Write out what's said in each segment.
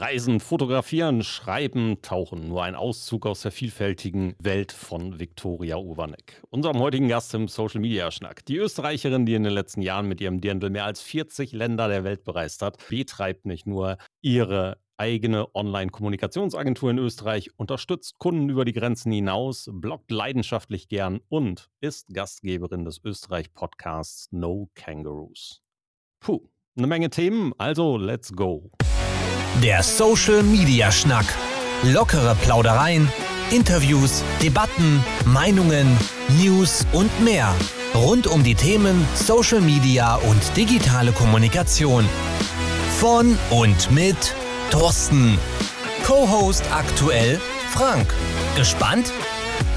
Reisen, fotografieren, schreiben, tauchen. Nur ein Auszug aus der vielfältigen Welt von Viktoria Urbanek. Unserem heutigen Gast im Social Media Schnack. Die Österreicherin, die in den letzten Jahren mit ihrem Dirndl mehr als 40 Länder der Welt bereist hat, betreibt nicht nur ihre eigene Online-Kommunikationsagentur in Österreich, unterstützt Kunden über die Grenzen hinaus, bloggt leidenschaftlich gern und ist Gastgeberin des Österreich-Podcasts No Kangaroos. Puh, eine Menge Themen, also let's go. Der Social Media Schnack. Lockere Plaudereien, Interviews, Debatten, Meinungen, News und mehr. Rund um die Themen Social Media und digitale Kommunikation. Von und mit Thorsten. Co-Host aktuell Frank. Gespannt?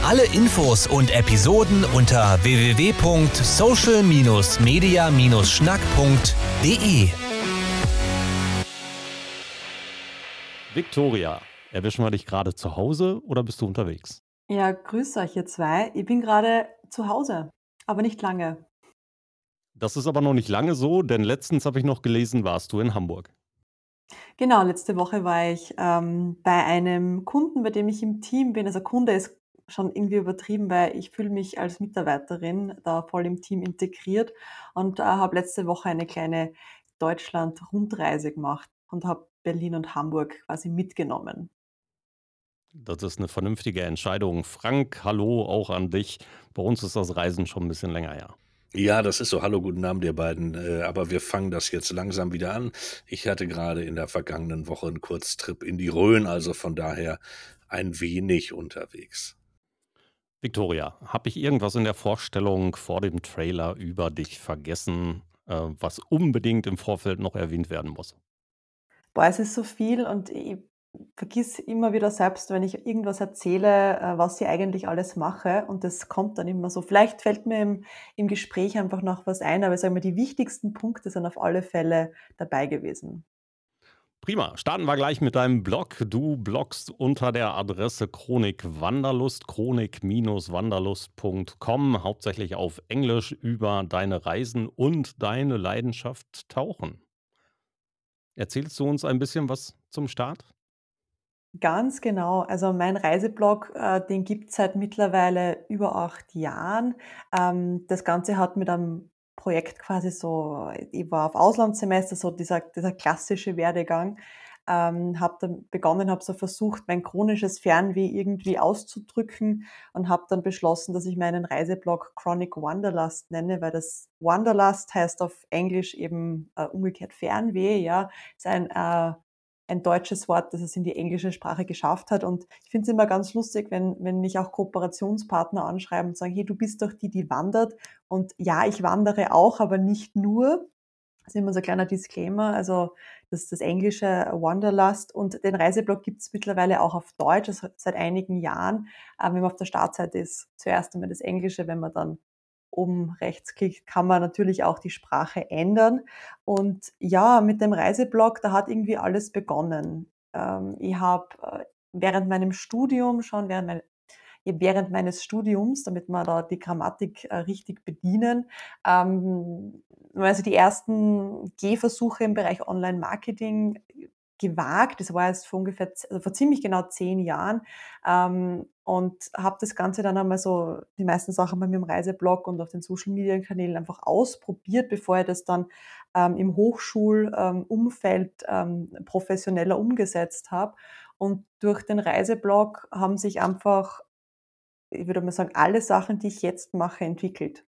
Alle Infos und Episoden unter www.social-media-schnack.de. Victoria, erwischen wir dich gerade zu Hause oder bist du unterwegs? Ja, grüß euch ihr zwei. Ich bin gerade zu Hause, aber nicht lange. Das ist aber noch nicht lange so, denn letztens habe ich noch gelesen, warst du in Hamburg. Genau, letzte Woche war ich ähm, bei einem Kunden, bei dem ich im Team bin. Also Kunde ist schon irgendwie übertrieben, weil ich fühle mich als Mitarbeiterin da voll im Team integriert und äh, habe letzte Woche eine kleine Deutschland-Rundreise gemacht und habe Berlin und Hamburg quasi mitgenommen. Das ist eine vernünftige Entscheidung. Frank, hallo auch an dich. Bei uns ist das Reisen schon ein bisschen länger her. Ja, das ist so. Hallo, guten Abend, ihr beiden. Äh, aber wir fangen das jetzt langsam wieder an. Ich hatte gerade in der vergangenen Woche einen Kurztrip in die Rhön, also von daher ein wenig unterwegs. Victoria, habe ich irgendwas in der Vorstellung vor dem Trailer über dich vergessen, äh, was unbedingt im Vorfeld noch erwähnt werden muss? Boah, es ist so viel und ich vergiss immer wieder selbst, wenn ich irgendwas erzähle, äh, was ich eigentlich alles mache und das kommt dann immer so. Vielleicht fällt mir im, im Gespräch einfach noch was ein, aber sagen wir, die wichtigsten Punkte sind auf alle Fälle dabei gewesen. Prima. Starten wir gleich mit deinem Blog. Du bloggst unter der Adresse Chronik Wanderlust, chronik-wanderlust.com, hauptsächlich auf Englisch über deine Reisen und deine Leidenschaft Tauchen. Erzählst du uns ein bisschen was zum Start? Ganz genau. Also mein Reiseblog, äh, den gibt es seit mittlerweile über acht Jahren. Ähm, das Ganze hat mit einem Projekt quasi so, ich war auf Auslandssemester, so dieser, dieser klassische Werdegang ähm, habe dann begonnen, habe so versucht, mein chronisches Fernweh irgendwie auszudrücken und habe dann beschlossen, dass ich meinen Reiseblog Chronic Wanderlust nenne, weil das Wanderlust heißt auf Englisch eben äh, umgekehrt Fernweh, ja, ist ein äh, ein deutsches Wort, das es in die englische Sprache geschafft hat. Und ich finde es immer ganz lustig, wenn, wenn mich auch Kooperationspartner anschreiben und sagen, hey, du bist doch die, die wandert. Und ja, ich wandere auch, aber nicht nur. Das ist immer so ein kleiner Disclaimer. Also das ist das englische Wanderlust und den Reiseblog gibt es mittlerweile auch auf Deutsch, also seit einigen Jahren. Ähm, wenn man auf der Startseite ist, zuerst einmal das Englische, wenn man dann oben rechts klickt, kann man natürlich auch die Sprache ändern. Und ja, mit dem Reiseblog, da hat irgendwie alles begonnen. Ähm, ich habe äh, während meinem Studium schon, während mein, während meines Studiums, damit wir da die Grammatik äh, richtig bedienen. Ähm, also die ersten Gehversuche im Bereich Online-Marketing gewagt. Das war jetzt vor ungefähr, also vor ziemlich genau zehn Jahren. Ähm, und habe das Ganze dann einmal so, die meisten Sachen bei mir im Reiseblog und auf den Social-Media-Kanälen einfach ausprobiert, bevor ich das dann ähm, im Hochschulumfeld ähm, professioneller umgesetzt habe. Und durch den Reiseblog haben sich einfach ich würde mal sagen, alle Sachen, die ich jetzt mache, entwickelt.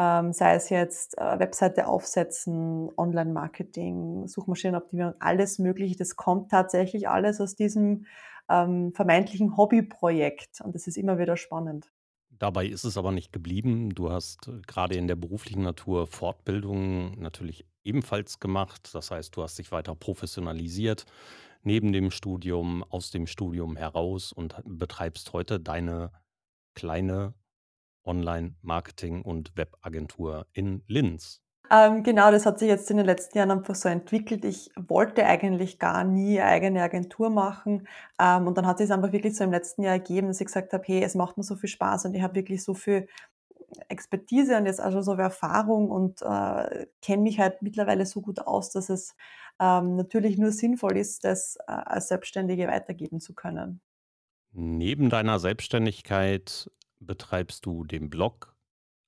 Ähm, sei es jetzt äh, Webseite aufsetzen, Online-Marketing, Suchmaschinenoptimierung, alles Mögliche. Das kommt tatsächlich alles aus diesem ähm, vermeintlichen Hobbyprojekt und das ist immer wieder spannend. Dabei ist es aber nicht geblieben. Du hast äh, gerade in der beruflichen Natur Fortbildungen natürlich ebenfalls gemacht. Das heißt, du hast dich weiter professionalisiert neben dem Studium, aus dem Studium heraus und betreibst heute deine kleine Online-Marketing- und Webagentur in Linz. Ähm, genau, das hat sich jetzt in den letzten Jahren einfach so entwickelt. Ich wollte eigentlich gar nie eine eigene Agentur machen. Ähm, und dann hat sich es einfach wirklich so im letzten Jahr ergeben, dass ich gesagt habe, hey, es macht mir so viel Spaß und ich habe wirklich so viel Expertise und jetzt auch schon so viel Erfahrung und äh, kenne mich halt mittlerweile so gut aus, dass es ähm, natürlich nur sinnvoll ist, das äh, als Selbstständige weitergeben zu können. Neben deiner Selbstständigkeit betreibst du den Blog,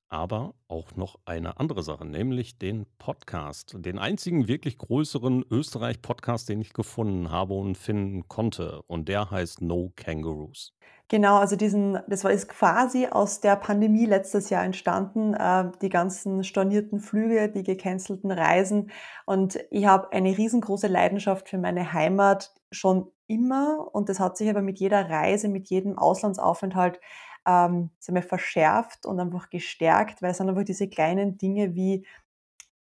aber auch noch eine andere Sache, nämlich den Podcast. Den einzigen wirklich größeren Österreich-Podcast, den ich gefunden habe und finden konnte. Und der heißt No Kangaroos. Genau, also diesen das war ist quasi aus der Pandemie letztes Jahr entstanden, äh, die ganzen stornierten Flüge, die gecancelten Reisen. Und ich habe eine riesengroße Leidenschaft für meine Heimat schon immer und das hat sich aber mit jeder Reise, mit jedem Auslandsaufenthalt, ähm, sagen wir, verschärft und einfach gestärkt, weil es sind einfach diese kleinen Dinge wie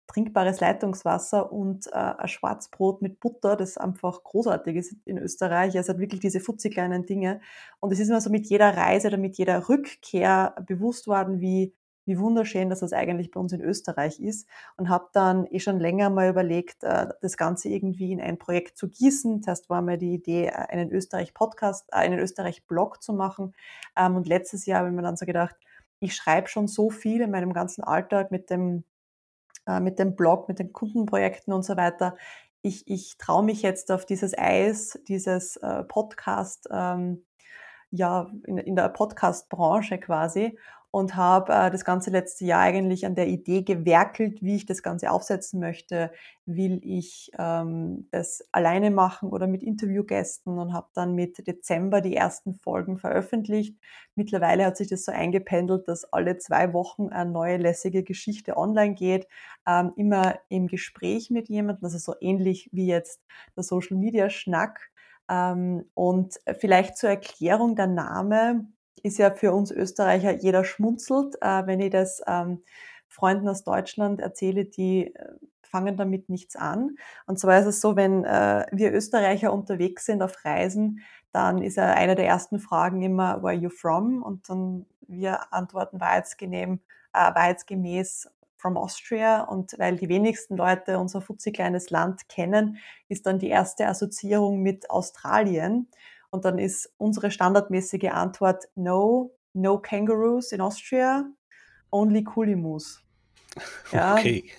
trinkbares Leitungswasser und äh, ein Schwarzbrot mit Butter, das einfach großartig ist in Österreich. Es hat wirklich diese futzi kleinen Dinge. Und es ist mir so mit jeder Reise oder mit jeder Rückkehr bewusst worden, wie, wie wunderschön dass das eigentlich bei uns in Österreich ist. Und habe dann eh schon länger mal überlegt, äh, das Ganze irgendwie in ein Projekt zu gießen. Zuerst war mir die Idee, äh, einen Österreich-Podcast, äh, einen Österreich-Blog zu machen. Ähm, und letztes Jahr habe ich mir dann so gedacht, ich schreibe schon so viel in meinem ganzen Alltag mit dem mit dem Blog, mit den Kundenprojekten und so weiter. Ich, ich traue mich jetzt auf dieses Eis, dieses Podcast, ähm, ja, in, in der Podcast-Branche quasi und habe äh, das ganze letzte Jahr eigentlich an der Idee gewerkelt, wie ich das Ganze aufsetzen möchte. Will ich ähm, das alleine machen oder mit Interviewgästen und habe dann mit Dezember die ersten Folgen veröffentlicht. Mittlerweile hat sich das so eingependelt, dass alle zwei Wochen eine neue lässige Geschichte online geht, ähm, immer im Gespräch mit jemandem, also so ähnlich wie jetzt der Social Media Schnack. Ähm, und vielleicht zur Erklärung der Name ist ja für uns Österreicher, jeder schmunzelt, äh, wenn ich das ähm, Freunden aus Deutschland erzähle, die äh, fangen damit nichts an. Und zwar ist es so, wenn äh, wir Österreicher unterwegs sind auf Reisen, dann ist ja eine der ersten Fragen immer, where are you from? Und dann wir antworten wahrheitsgenehm, äh, wahrheitsgemäß from Austria. Und weil die wenigsten Leute unser futzi kleines Land kennen, ist dann die erste Assoziierung mit Australien. Und dann ist unsere standardmäßige Antwort no, no kangaroos in Austria, only Kulimus. Ja. Okay.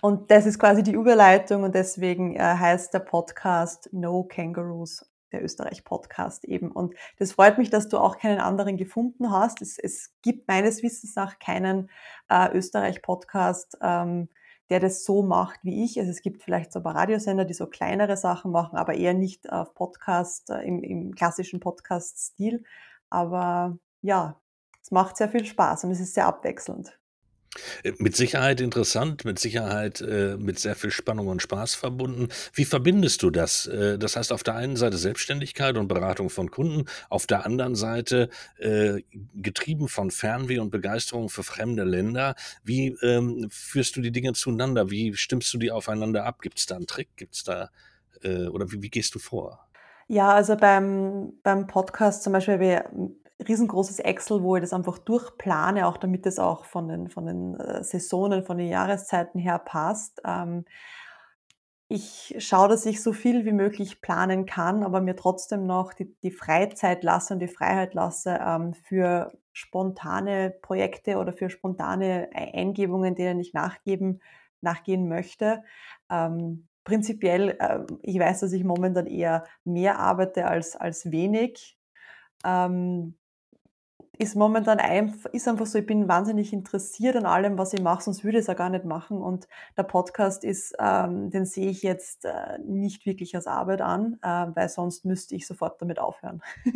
Und das ist quasi die Überleitung und deswegen äh, heißt der Podcast No Kangaroos, der Österreich-Podcast eben. Und das freut mich, dass du auch keinen anderen gefunden hast. Es, es gibt meines Wissens nach keinen äh, Österreich-Podcast, ähm, der das so macht wie ich. Also es gibt vielleicht so ein paar Radiosender, die so kleinere Sachen machen, aber eher nicht auf Podcast, äh, im, im klassischen Podcast-Stil. Aber ja, es macht sehr viel Spaß und es ist sehr abwechselnd. Äh, mit Sicherheit interessant, mit Sicherheit äh, mit sehr viel Spannung und Spaß verbunden. Wie verbindest du das? Äh, das heißt, auf der einen Seite Selbstständigkeit und Beratung von Kunden, auf der anderen Seite äh, getrieben von Fernweh und Begeisterung für fremde Länder. Wie ähm, führst du die Dinge zueinander? Wie stimmst du die aufeinander ab? Gibt es da einen Trick? Gibt es da äh, oder wie, wie gehst du vor? Ja, also beim, beim Podcast zum Beispiel, wir riesengroßes Excel, wo ich das einfach durchplane, auch damit es auch von den, von den äh, Saisonen, von den Jahreszeiten her passt. Ähm, ich schaue, dass ich so viel wie möglich planen kann, aber mir trotzdem noch die, die Freizeit lasse und die Freiheit lasse ähm, für spontane Projekte oder für spontane Eingebungen, denen ich nachgeben, nachgehen möchte. Ähm, prinzipiell, ich weiß, dass ich momentan eher mehr arbeite als, als wenig. Ähm, ist momentan einfach, ist einfach so, ich bin wahnsinnig interessiert an allem, was ich mache, sonst würde ich es ja gar nicht machen. Und der Podcast ist, ähm, den sehe ich jetzt äh, nicht wirklich als Arbeit an, äh, weil sonst müsste ich sofort damit aufhören.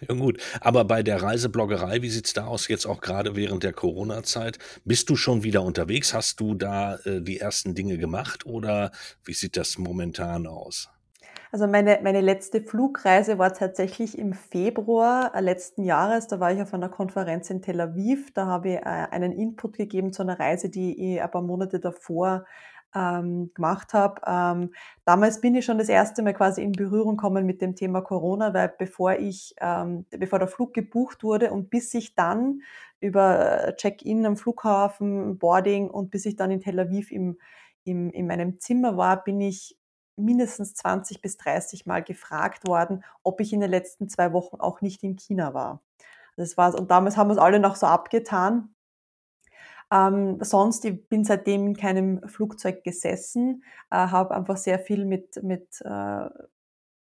ja gut, aber bei der Reisebloggerei, wie sieht es da aus jetzt auch gerade während der Corona-Zeit? Bist du schon wieder unterwegs? Hast du da äh, die ersten Dinge gemacht oder wie sieht das momentan aus? Also meine, meine letzte Flugreise war tatsächlich im Februar äh, letzten Jahres. Da war ich auf einer Konferenz in Tel Aviv. Da habe ich äh, einen Input gegeben zu einer Reise, die ich ein paar Monate davor ähm, gemacht habe. Ähm, damals bin ich schon das erste Mal quasi in Berührung gekommen mit dem Thema Corona, weil bevor ich, ähm, bevor der Flug gebucht wurde und bis ich dann über äh, Check-in am Flughafen, Boarding und bis ich dann in Tel Aviv im, im, in meinem Zimmer war, bin ich mindestens 20 bis 30 Mal gefragt worden, ob ich in den letzten zwei Wochen auch nicht in China war. Das war's. Und damals haben wir es alle noch so abgetan. Ähm, sonst, ich bin seitdem in keinem Flugzeug gesessen, äh, habe einfach sehr viel mit, mit äh,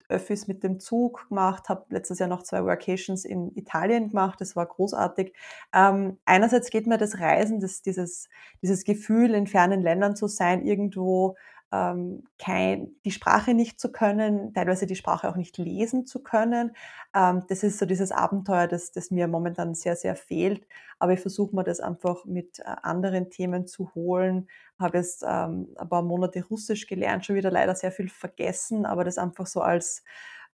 Öffis mit dem Zug gemacht, habe letztes Jahr noch zwei Workations in Italien gemacht, das war großartig. Ähm, einerseits geht mir das Reisen, das, dieses, dieses Gefühl, in fernen Ländern zu sein, irgendwo ähm, kein, die Sprache nicht zu können, teilweise die Sprache auch nicht lesen zu können. Ähm, das ist so dieses Abenteuer, das, das mir momentan sehr, sehr fehlt. Aber ich versuche mir das einfach mit äh, anderen Themen zu holen. Habe jetzt ähm, ein paar Monate Russisch gelernt, schon wieder leider sehr viel vergessen, aber das einfach so als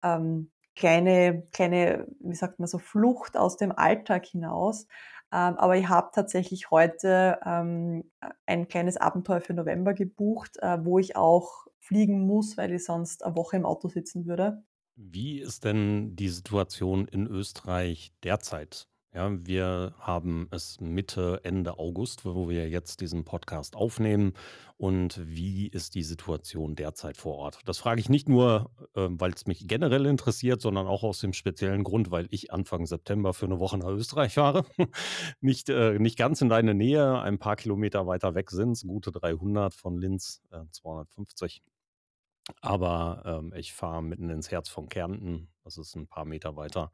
ähm, kleine, kleine, wie sagt man so, Flucht aus dem Alltag hinaus. Ähm, aber ich habe tatsächlich heute ähm, ein kleines Abenteuer für November gebucht, äh, wo ich auch fliegen muss, weil ich sonst eine Woche im Auto sitzen würde. Wie ist denn die Situation in Österreich derzeit? Ja, wir haben es Mitte, Ende August, wo wir jetzt diesen Podcast aufnehmen. Und wie ist die Situation derzeit vor Ort? Das frage ich nicht nur, äh, weil es mich generell interessiert, sondern auch aus dem speziellen Grund, weil ich Anfang September für eine Woche nach Österreich fahre. nicht, äh, nicht ganz in deine Nähe, ein paar Kilometer weiter weg sind es, gute 300 von Linz, äh, 250. Aber ähm, ich fahre mitten ins Herz von Kärnten. Das ist ein paar Meter weiter.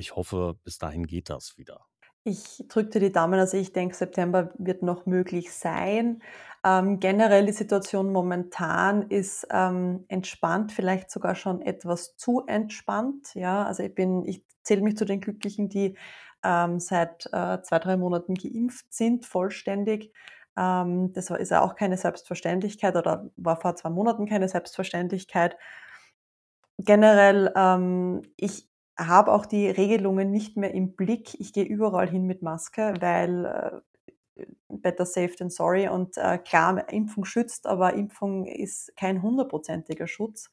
Ich hoffe, bis dahin geht das wieder. Ich drückte die Daumen, also ich denke, September wird noch möglich sein. Ähm, generell die Situation momentan ist ähm, entspannt, vielleicht sogar schon etwas zu entspannt. Ja, also ich bin, ich zähle mich zu den Glücklichen, die ähm, seit äh, zwei, drei Monaten geimpft sind, vollständig. Ähm, das ist ja auch keine Selbstverständlichkeit oder war vor zwei Monaten keine Selbstverständlichkeit. Generell, ähm, ich habe auch die Regelungen nicht mehr im Blick. Ich gehe überall hin mit Maske, weil äh, better safe than sorry. Und äh, klar, Impfung schützt, aber Impfung ist kein hundertprozentiger Schutz.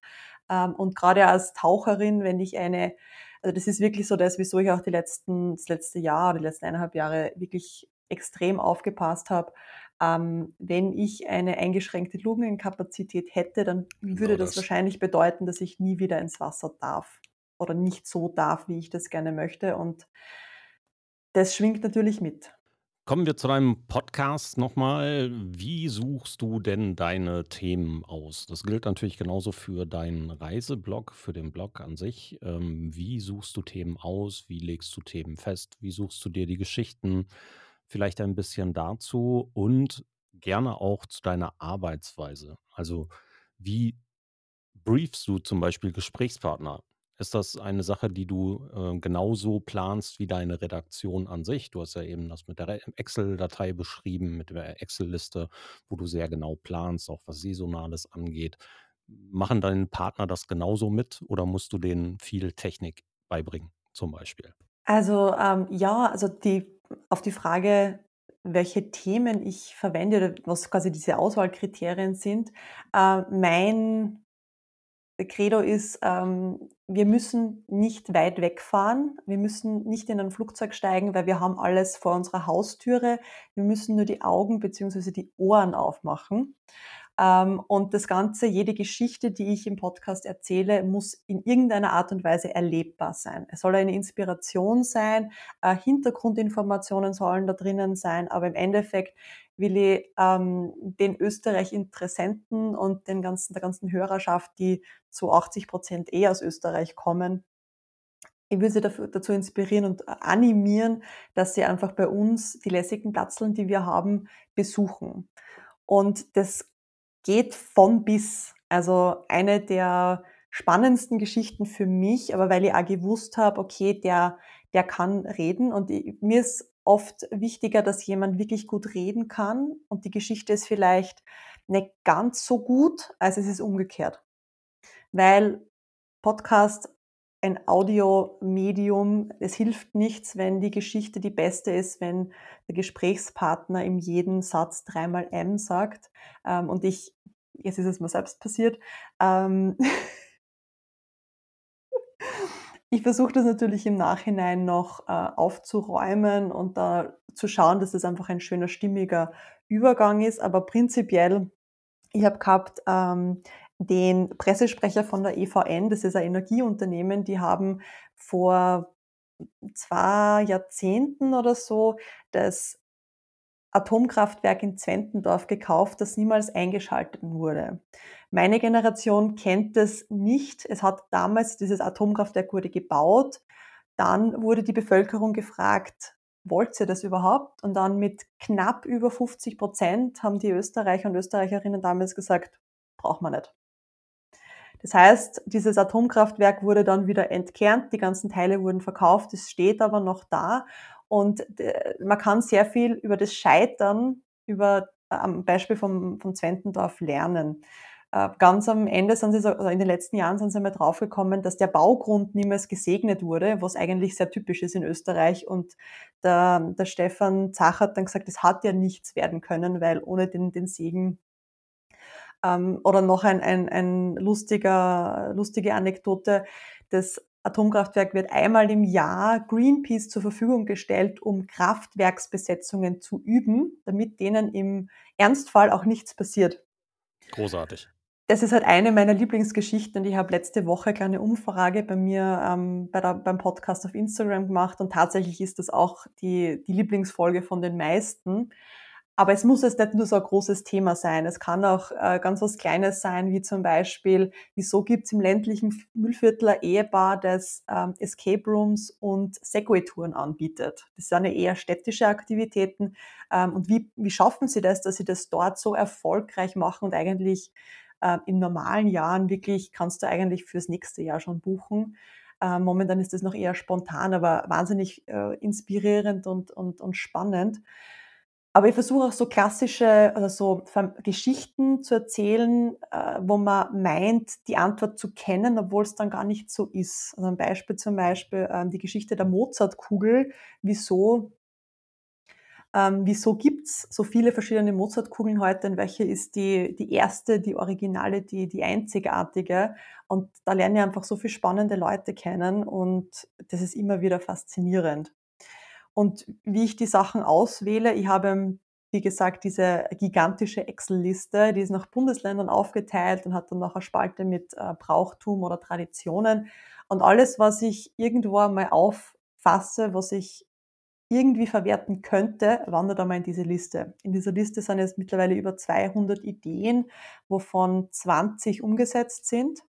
Ähm, und gerade als Taucherin, wenn ich eine, also das ist wirklich so das, wieso ich auch die letzten, das letzte Jahr oder die letzten eineinhalb Jahre wirklich extrem aufgepasst habe. Ähm, wenn ich eine eingeschränkte Lungenkapazität hätte, dann Genau würde das das. wahrscheinlich bedeuten, dass ich nie wieder ins Wasser darf oder nicht so darf, wie ich das gerne möchte. Und das schwingt natürlich mit. Kommen wir zu deinem Podcast nochmal. Wie suchst du denn deine Themen aus? Das gilt natürlich genauso für deinen Reiseblog, für den Blog an sich. Ähm, wie suchst du Themen aus? Wie legst du Themen fest? Wie suchst du dir die Geschichten? Vielleicht ein bisschen dazu und gerne auch zu deiner Arbeitsweise. Also wie briefst du zum Beispiel Gesprächspartner? Ist das eine Sache, die du äh, genauso planst wie deine Redaktion an sich? Du hast ja eben das mit der Excel-Datei beschrieben, mit der Excel-Liste, wo du sehr genau planst, auch was Saisonales angeht. Machen deine Partner das genauso mit oder musst du denen viel Technik beibringen, zum Beispiel? Also ähm, ja, also die, auf die Frage, welche Themen ich verwende oder was quasi diese Auswahlkriterien sind, äh, mein Credo ist, ähm, wir müssen nicht weit wegfahren. Wir müssen nicht in ein Flugzeug steigen, weil wir haben alles vor unserer Haustüre. Wir müssen nur die Augen beziehungsweise die Ohren aufmachen. Ähm, und das Ganze, jede Geschichte, die ich im Podcast erzähle, muss in irgendeiner Art und Weise erlebbar sein. Es soll eine Inspiration sein, äh, Hintergrundinformationen sollen da drinnen sein, aber im Endeffekt will ich ähm, den Österreich-Interessenten und den ganzen, der ganzen Hörerschaft, die zu 80 Prozent eh aus Österreich kommen, ich will sie dafür, dazu inspirieren und animieren, dass sie einfach bei uns die lässigen Platzeln, die wir haben, besuchen. Und das geht von bis. Also eine der spannendsten Geschichten für mich, aber weil ich auch gewusst habe, okay, der, der kann reden und ich, mir ist oft wichtiger, dass jemand wirklich gut reden kann und die Geschichte ist vielleicht nicht ganz so gut, als es ist umgekehrt. Weil Podcast ein Audiomedium, es hilft nichts, wenn die Geschichte die beste ist, wenn der Gesprächspartner in jedem Satz dreimal M sagt. Ähm, und ich, jetzt ist es mir selbst passiert, ähm, ich versuche das natürlich im Nachhinein noch äh, aufzuräumen und da zu schauen, dass es einfach ein schöner, stimmiger Übergang ist. Aber prinzipiell, ich habe gehabt ähm, den Pressesprecher von der EVN, das ist ein Energieunternehmen, die haben vor zwei Jahrzehnten oder so das Atomkraftwerk in Zwentendorf gekauft, das niemals eingeschaltet wurde. Meine Generation kennt es nicht. Es hat damals dieses Atomkraftwerk wurde gebaut. Dann wurde die Bevölkerung gefragt, wollt ihr das überhaupt? Und dann mit knapp über 50 Prozent haben die Österreicher und Österreicherinnen damals gesagt, braucht man nicht. Das heißt, dieses Atomkraftwerk wurde dann wieder entkernt, die ganzen Teile wurden verkauft, es steht aber noch da und äh, man kann sehr viel über das Scheitern, über am Beispiel vom, vom Zwentendorf lernen. Äh, ganz am Ende sind sie so, also in den letzten Jahren sind sie mal draufgekommen, dass der Baugrund niemals gesegnet wurde, was eigentlich sehr typisch ist in Österreich. Und der, der Stefan Zach hat dann gesagt, es hat ja nichts werden können, weil ohne den, den Segen ähm, oder noch ein, ein, ein lustiger, lustige Anekdote. Das Atomkraftwerk wird einmal im Jahr Greenpeace zur Verfügung gestellt, um Kraftwerksbesetzungen zu üben, damit denen im Ernstfall auch nichts passiert. Großartig. Das ist halt eine meiner Lieblingsgeschichten ich habe letzte Woche eine Umfrage bei mir ähm, bei der, beim Podcast auf Instagram gemacht und tatsächlich ist das auch die, die Lieblingsfolge von den meisten. Aber es muss jetzt nicht nur so ein großes Thema sein. Es kann auch äh, ganz was Kleines sein, wie zum Beispiel, wieso gibt es im ländlichen Müllviertel ein Ehepaar, das ähm, Escape Rooms und Segway-Touren anbietet. Das sind ja eher städtische Aktivitäten. Ähm, und wie, wie schaffen sie das, dass sie das dort so erfolgreich machen und eigentlich äh, in normalen Jahren wirklich kannst du eigentlich fürs nächste Jahr schon buchen. Äh, momentan ist das noch eher spontan, aber wahnsinnig äh, inspirierend und, und, und spannend. Aber ich versuche auch so klassische, also so Geschichten zu erzählen, äh, wo man meint, die Antwort zu kennen, obwohl es dann gar nicht so ist. Also ein Beispiel zum Beispiel ähm, die Geschichte der Mozartkugel. Wieso, ähm, wieso gibt's so viele verschiedene Mozartkugeln heute und welche ist die, die erste, die originale, die, die einzigartige? Und da lernen ich einfach so viele spannende Leute kennen und das ist immer wieder faszinierend. Und wie ich die Sachen auswähle, ich habe, wie gesagt, diese gigantische Excel-Liste, die ist nach Bundesländern aufgeteilt und hat dann noch eine Spalte mit äh, Brauchtum oder Traditionen. Und alles, was ich irgendwo einmal auffasse, was ich irgendwie verwerten könnte, wandert einmal in diese Liste. In dieser Liste sind jetzt mittlerweile über 200 Ideen, wovon 20 umgesetzt sind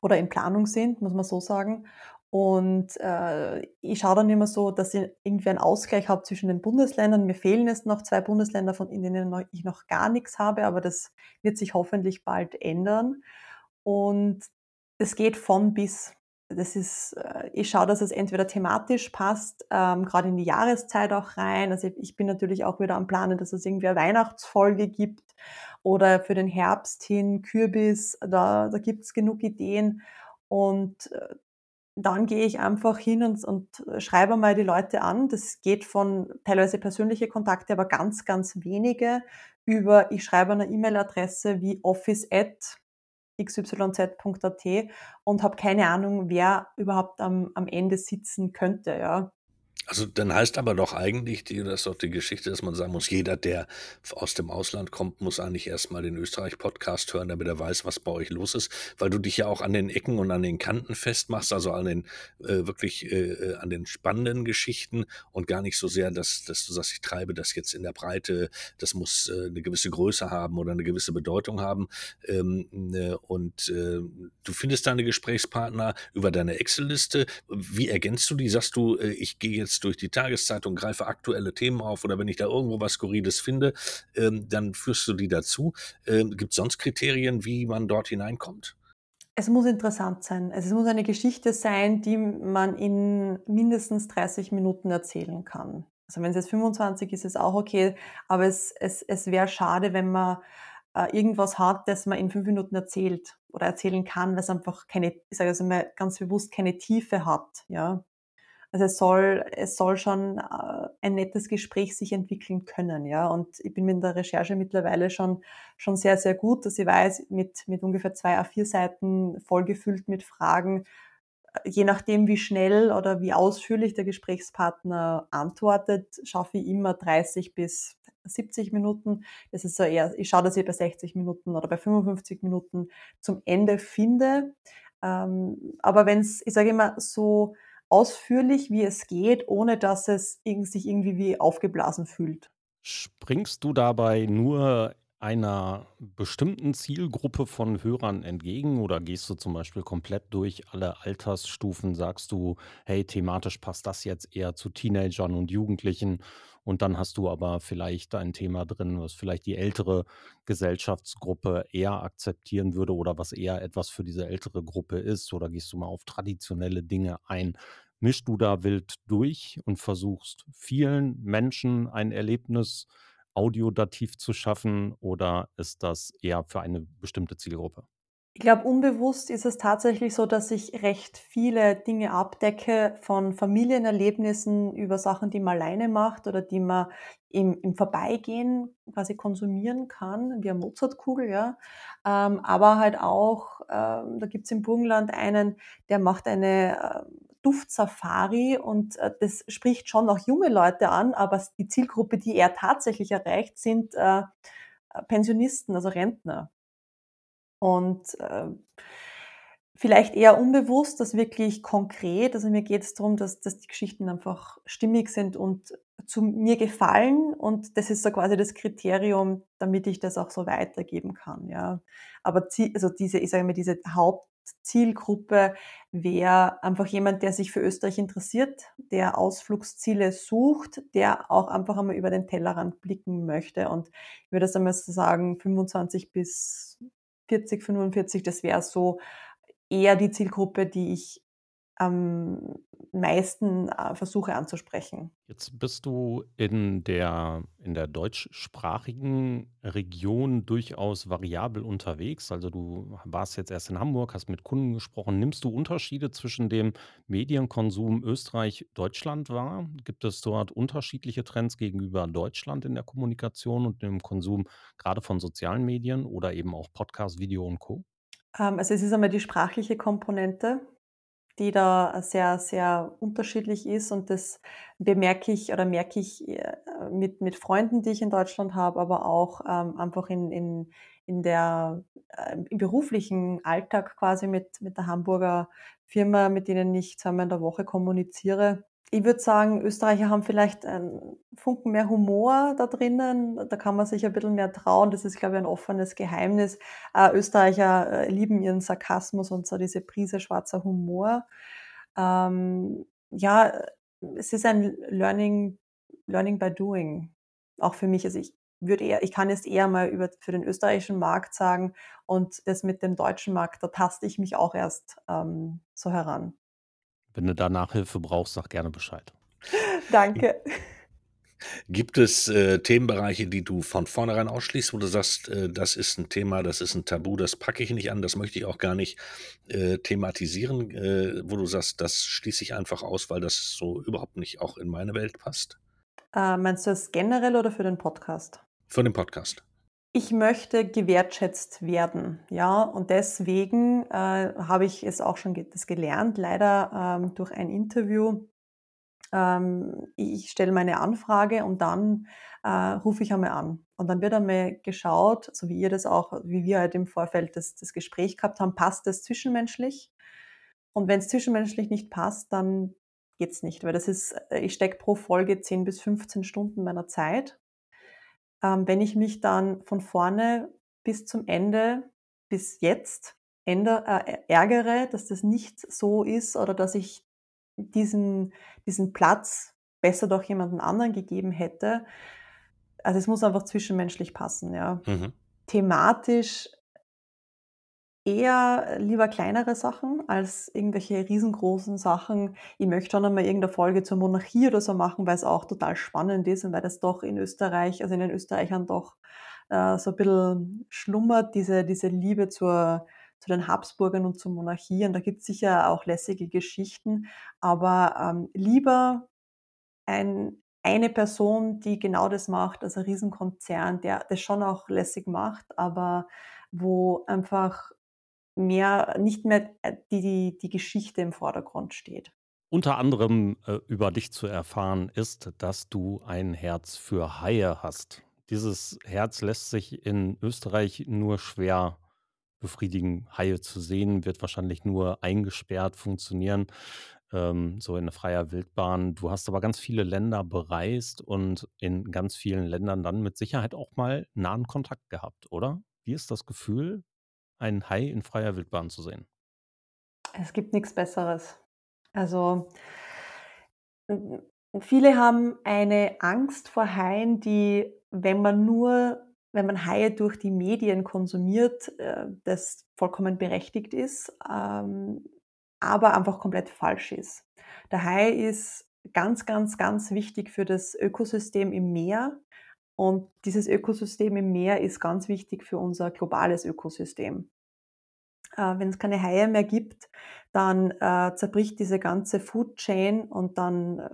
oder in Planung sind, muss man so sagen. Und äh, ich schaue dann immer so, dass ich irgendwie einen Ausgleich habe zwischen den Bundesländern. Mir fehlen jetzt noch zwei Bundesländer, von denen ich noch gar nichts habe, aber das wird sich hoffentlich bald ändern. Und es geht von bis. Das ist, äh, ich schaue, dass es entweder thematisch passt, ähm, gerade in die Jahreszeit auch rein. Also ich bin natürlich auch wieder am Planen, dass es irgendwie eine Weihnachtsfolge gibt oder für den Herbst hin Kürbis. Da, da gibt es genug Ideen. Und äh, dann gehe ich einfach hin und, und schreibe mal die Leute an. Das geht von teilweise persönliche Kontakte, aber ganz, ganz wenige über, ich schreibe eine E-Mail-Adresse wie office xyz.at und habe keine Ahnung, wer überhaupt am, am Ende sitzen könnte. Ja. Also dann heißt aber doch eigentlich, die, das ist doch die Geschichte, dass man sagen muss, jeder, der aus dem Ausland kommt, muss eigentlich erstmal den Österreich-Podcast hören, damit er weiß, was bei euch los ist, weil du dich ja auch an den Ecken und an den Kanten festmachst, also an den äh, wirklich äh, an den spannenden Geschichten und gar nicht so sehr, dass, dass du sagst, ich treibe das jetzt in der Breite, das muss äh, eine gewisse Größe haben oder eine gewisse Bedeutung haben. Ähm, äh, und äh, du findest deine Gesprächspartner über deine Excel-Liste. Wie ergänzt du die? Sagst du, äh, ich gehe jetzt durch die Tageszeitung, greife aktuelle Themen auf oder wenn ich da irgendwo was Skurriles finde, ähm, dann führst du die dazu. Ähm, Gibt es sonst Kriterien, wie man dort hineinkommt? Es muss interessant sein. Es muss eine Geschichte sein, die man in mindestens 30 Minuten erzählen kann. Also wenn es jetzt 25 ist, ist es auch okay, aber es, es, es wäre schade, wenn man äh, irgendwas hat, das man in fünf Minuten erzählt oder erzählen kann, was einfach keine, ich sage also mal ganz bewusst keine Tiefe hat. Ja? Also es soll, es soll schon äh, ein nettes Gespräch sich entwickeln können, ja. Und ich bin mit der Recherche mittlerweile schon, schon sehr, sehr gut, dass ich weiß, mit, mit ungefähr zwei A4 Seiten vollgefüllt mit Fragen, äh, je nachdem, wie schnell oder wie ausführlich der Gesprächspartner antwortet, schaffe ich immer 30 bis 70 Minuten. Das ist so eher, ich schaue, dass ich bei 60 Minuten oder bei 55 Minuten zum Ende finde. Ähm, aber wenn es, ich sage immer, so ausführlich, wie es geht, ohne dass es sich irgendwie wie aufgeblasen fühlt. Springst du dabei nur einer bestimmten Zielgruppe von Hörern entgegen oder gehst du zum Beispiel komplett durch alle Altersstufen? Sagst du, hey, thematisch passt das jetzt eher zu Teenagern und Jugendlichen und dann hast du aber vielleicht ein Thema drin, was vielleicht die ältere Gesellschaftsgruppe eher akzeptieren würde oder was eher etwas für diese ältere Gruppe ist oder gehst du mal auf traditionelle Dinge ein? Mischst du da wild durch und versuchst vielen Menschen ein Erlebnis audiodativ zu schaffen oder ist das eher für eine bestimmte Zielgruppe? Ich glaube, unbewusst ist es tatsächlich so, dass ich recht viele Dinge abdecke, von Familienerlebnissen über Sachen, die man alleine macht oder die man im, im Vorbeigehen quasi konsumieren kann, wie eine Mozartkugel, ja. Ähm, aber halt auch, ähm, da gibt's im Burgenland einen, der macht eine ähm, Duftsafari und äh, das spricht schon auch junge Leute an, aber die Zielgruppe, die er tatsächlich erreicht, sind äh, Pensionisten, also Rentner. Und äh, vielleicht eher unbewusst, das wirklich konkret. Also mir geht es darum, dass, dass die Geschichten einfach stimmig sind und zu mir gefallen. Und das ist so quasi das Kriterium, damit ich das auch so weitergeben kann. Ja. Aber also diese, ich sage mal, diese Hauptzielgruppe wäre einfach jemand, der sich für Österreich interessiert, der Ausflugsziele sucht, der auch einfach einmal über den Tellerrand blicken möchte. Und ich würde das einmal so sagen, 25 bis 40, 45, das wäre so eher die Zielgruppe, die ich am meisten äh, versuche anzusprechen. Jetzt bist du in der, in der deutschsprachigen Region durchaus variabel unterwegs. Also du warst jetzt erst in Hamburg, hast mit Kunden gesprochen. Nimmst du Unterschiede zwischen dem Medienkonsum Österreich-Deutschland wahr? Gibt es dort unterschiedliche Trends gegenüber Deutschland in der Kommunikation und dem Konsum gerade von sozialen Medien oder eben auch Podcast, Video und Co? Ähm, also es ist einmal die sprachliche Komponente die da sehr, sehr unterschiedlich ist. Und das bemerke ich oder merke ich äh, mit, mit Freunden, die ich in Deutschland habe, aber auch ähm, einfach in, in, in der, äh, im beruflichen Alltag quasi mit, mit der Hamburger Firma, mit denen ich zweimal in der Woche kommuniziere ich würde sagen, Österreicher haben vielleicht einen Funken mehr Humor da drinnen. Da kann man sich ein bisschen mehr trauen. Das ist, glaube ich, ein offenes Geheimnis. Äh, Österreicher äh, lieben ihren Sarkasmus und so diese Prise schwarzer Humor. Ähm, ja, es ist ein Learning, Learning by Doing. Auch für mich. Also ich würde eher, ich kann jetzt eher mal über, für den österreichischen Markt sagen und das mit dem deutschen Markt, da taste ich mich auch erst ähm, so heran. Wenn du da Nachhilfe brauchst, sag gerne Bescheid. Danke. Gibt es äh, Themenbereiche, die du von vornherein ausschließt, wo du sagst, äh, das ist ein Thema, das ist ein Tabu, das packe ich nicht an, das möchte ich auch gar nicht äh, thematisieren, äh, wo du sagst, das schließe ich einfach aus, weil das so überhaupt nicht auch in meine Welt passt? Äh, meinst du das generell oder für den Podcast? Für den Podcast. Ich möchte gewertschätzt werden, ja, und deswegen äh, habe ich es auch schon das gelernt, leider ähm, durch ein Interview. Ähm, ich stelle meine Anfrage und dann äh, rufe ich einmal an. Und dann wird einmal geschaut, so wie ihr das auch, wie wir halt im Vorfeld das, das Gespräch gehabt haben, passt das zwischenmenschlich? Und wenn es zwischenmenschlich nicht passt, dann geht's nicht, weil das ist, äh, ich stecke pro Folge 10 bis 15 Stunden meiner Zeit wenn ich mich dann von vorne bis zum Ende, bis jetzt änder, äh, ärgere, dass das nicht so ist oder dass ich diesen, diesen Platz besser doch jemandem anderen gegeben hätte. Also es muss einfach zwischenmenschlich passen, ja. Mhm. Thematisch eher lieber kleinere Sachen als irgendwelche riesengroßen Sachen. Ich möchte schon einmal irgendeine Folge zur Monarchie oder so machen, weil es auch total spannend ist und weil das doch in Österreich, also in den Österreichern doch äh, so ein bisschen schlummert, diese, diese Liebe zur, zu den Habsburgern und zur Monarchie. Und da gibt es sicher auch lässige Geschichten, aber ähm, lieber ein, eine Person, die genau das macht, also ein Riesenkonzern, der das schon auch lässig macht, aber wo einfach mehr, nicht mehr äh, die, die, die Geschichte im Vordergrund steht. Unter anderem äh, über dich zu erfahren ist, dass du ein Herz für Haie hast. Dieses Herz lässt sich in Österreich nur schwer befriedigen. Haie zu sehen wird wahrscheinlich nur eingesperrt funktionieren. ähm, so in freier Wildbahn. Du hast aber ganz viele Länder bereist und in ganz vielen Ländern dann mit Sicherheit auch mal nahen Kontakt gehabt, oder? Wie ist das Gefühl, einen Hai in freier Wildbahn zu sehen? Es gibt nichts Besseres. Also, viele haben eine Angst vor Haien, die, wenn man nur wenn man Haie durch die Medien konsumiert, äh, das vollkommen berechtigt ist, ähm, aber einfach komplett falsch ist. Der Hai ist ganz, ganz, ganz wichtig für das Ökosystem im Meer und dieses Ökosystem im Meer ist ganz wichtig für unser globales Ökosystem. Äh, Wenn es keine Haie mehr gibt, dann äh, zerbricht diese ganze Food Chain und dann äh,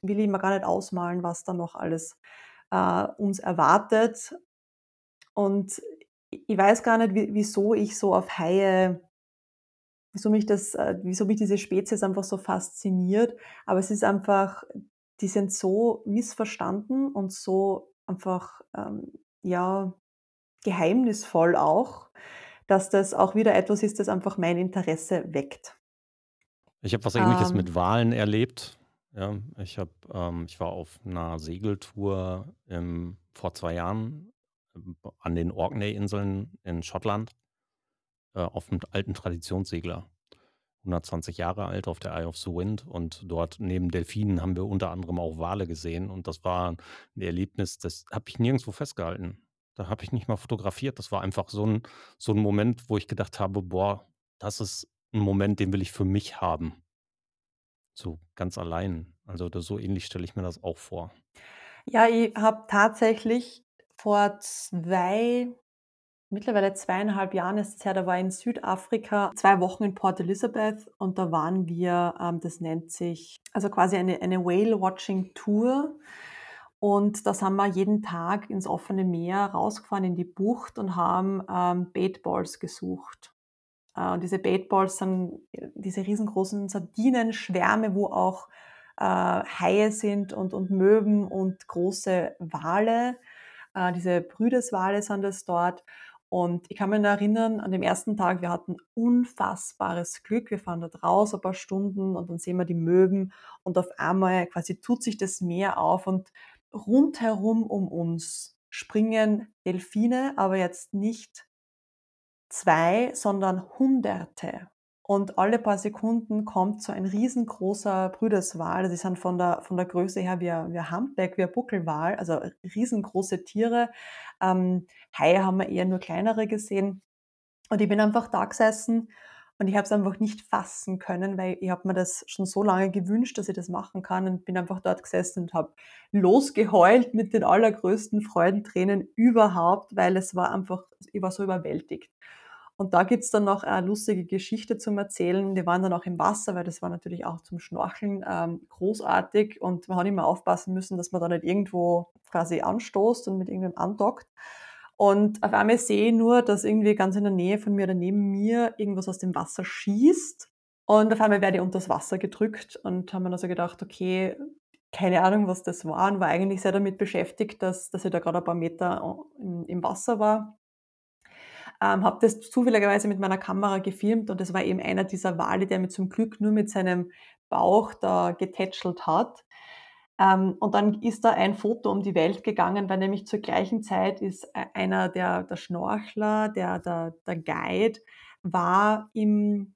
will ich mir gar nicht ausmalen, was da noch alles uns erwartet. Und ich weiß gar nicht, wie, wieso ich so auf Haie, wieso mich das, wieso mich diese Spezies einfach so fasziniert. Aber es ist einfach, die sind so missverstanden und so einfach, ähm, ja, geheimnisvoll auch, dass das auch wieder etwas ist, das einfach mein Interesse weckt. Ich habe was Ähnliches Ähm, mit Walen erlebt. Ja, ich habe, ähm, ich war auf einer Segeltour im, vor zwei Jahren ähm, an den Orkney-Inseln in Schottland äh, auf einem alten Traditionssegler. 120 Jahre alt auf der Eye of the Wind und dort neben Delfinen haben wir unter anderem auch Wale gesehen und das war ein Erlebnis, das habe ich nirgendwo festgehalten. Da habe ich nicht mal fotografiert. Das war einfach so ein, so ein Moment, wo ich gedacht habe, boah, das ist ein Moment, den will ich für mich haben. So ganz allein. Also das, so ähnlich stelle ich mir das auch vor. ja, ich habe tatsächlich vor 2 mittlerweile zweieinhalb Jahren ist es her, da war ich in Südafrika 2 Wochen in Port Elizabeth und da waren wir, ähm, das nennt sich also quasi eine eine Whale-Watching-Tour und da sind wir jeden Tag ins offene Meer rausgefahren in die Bucht und haben, ähm, Baitballs gesucht. Äh, und diese Baitballs sind diese riesengroßen Sardinenschwärme, wo auch, äh, Haie sind und und Möwen und große Wale. Äh, diese Brüdeswale sind es dort. Und ich kann mich erinnern, an dem ersten Tag, wir hatten unfassbares Glück. Wir fahren dort raus ein paar Stunden und dann sehen wir die Möwen und auf einmal quasi tut sich das Meer auf und rundherum um uns springen Delfine, aber jetzt nicht 2, sondern Hunderte. Und alle paar Sekunden kommt so ein riesengroßer Brüdeswal. Die sind von der, von der Größe her wie ein, wie ein Humpback, wie ein Buckelwal, also riesengroße Tiere. Ähm, Haie haben wir eher nur kleinere gesehen. Und ich bin einfach da gesessen und ich habe es einfach nicht fassen können, weil ich habe mir das schon so lange gewünscht, dass ich das machen kann und bin einfach dort gesessen und habe losgeheult mit den allergrößten Freudentränen überhaupt, weil es war einfach, ich war so überwältigt. Und da gibt's dann noch eine lustige Geschichte zum Erzählen. Wir waren dann auch im Wasser, weil das war natürlich auch zum Schnorcheln ähm, großartig und man hat immer aufpassen müssen, dass man da nicht irgendwo quasi anstoßt und mit irgendwem andockt. Und auf einmal sehe ich nur, dass irgendwie ganz in der Nähe von mir oder neben mir irgendwas aus dem Wasser schießt. Und auf einmal werde ich unter das Wasser gedrückt und haben mir also gedacht, okay, keine Ahnung, was das war und war eigentlich sehr damit beschäftigt, dass, dass ich da gerade ein paar Meter äh, im Wasser war ähm, habe das zufälligerweise mit meiner Kamera gefilmt und das war eben einer dieser Wale, der mir zum Glück nur mit seinem Bauch da getätschelt hat. Ähm, und dann ist da ein Foto um die Welt gegangen, weil nämlich zur gleichen Zeit ist e einer der der Schnorchler, der der der Guide war im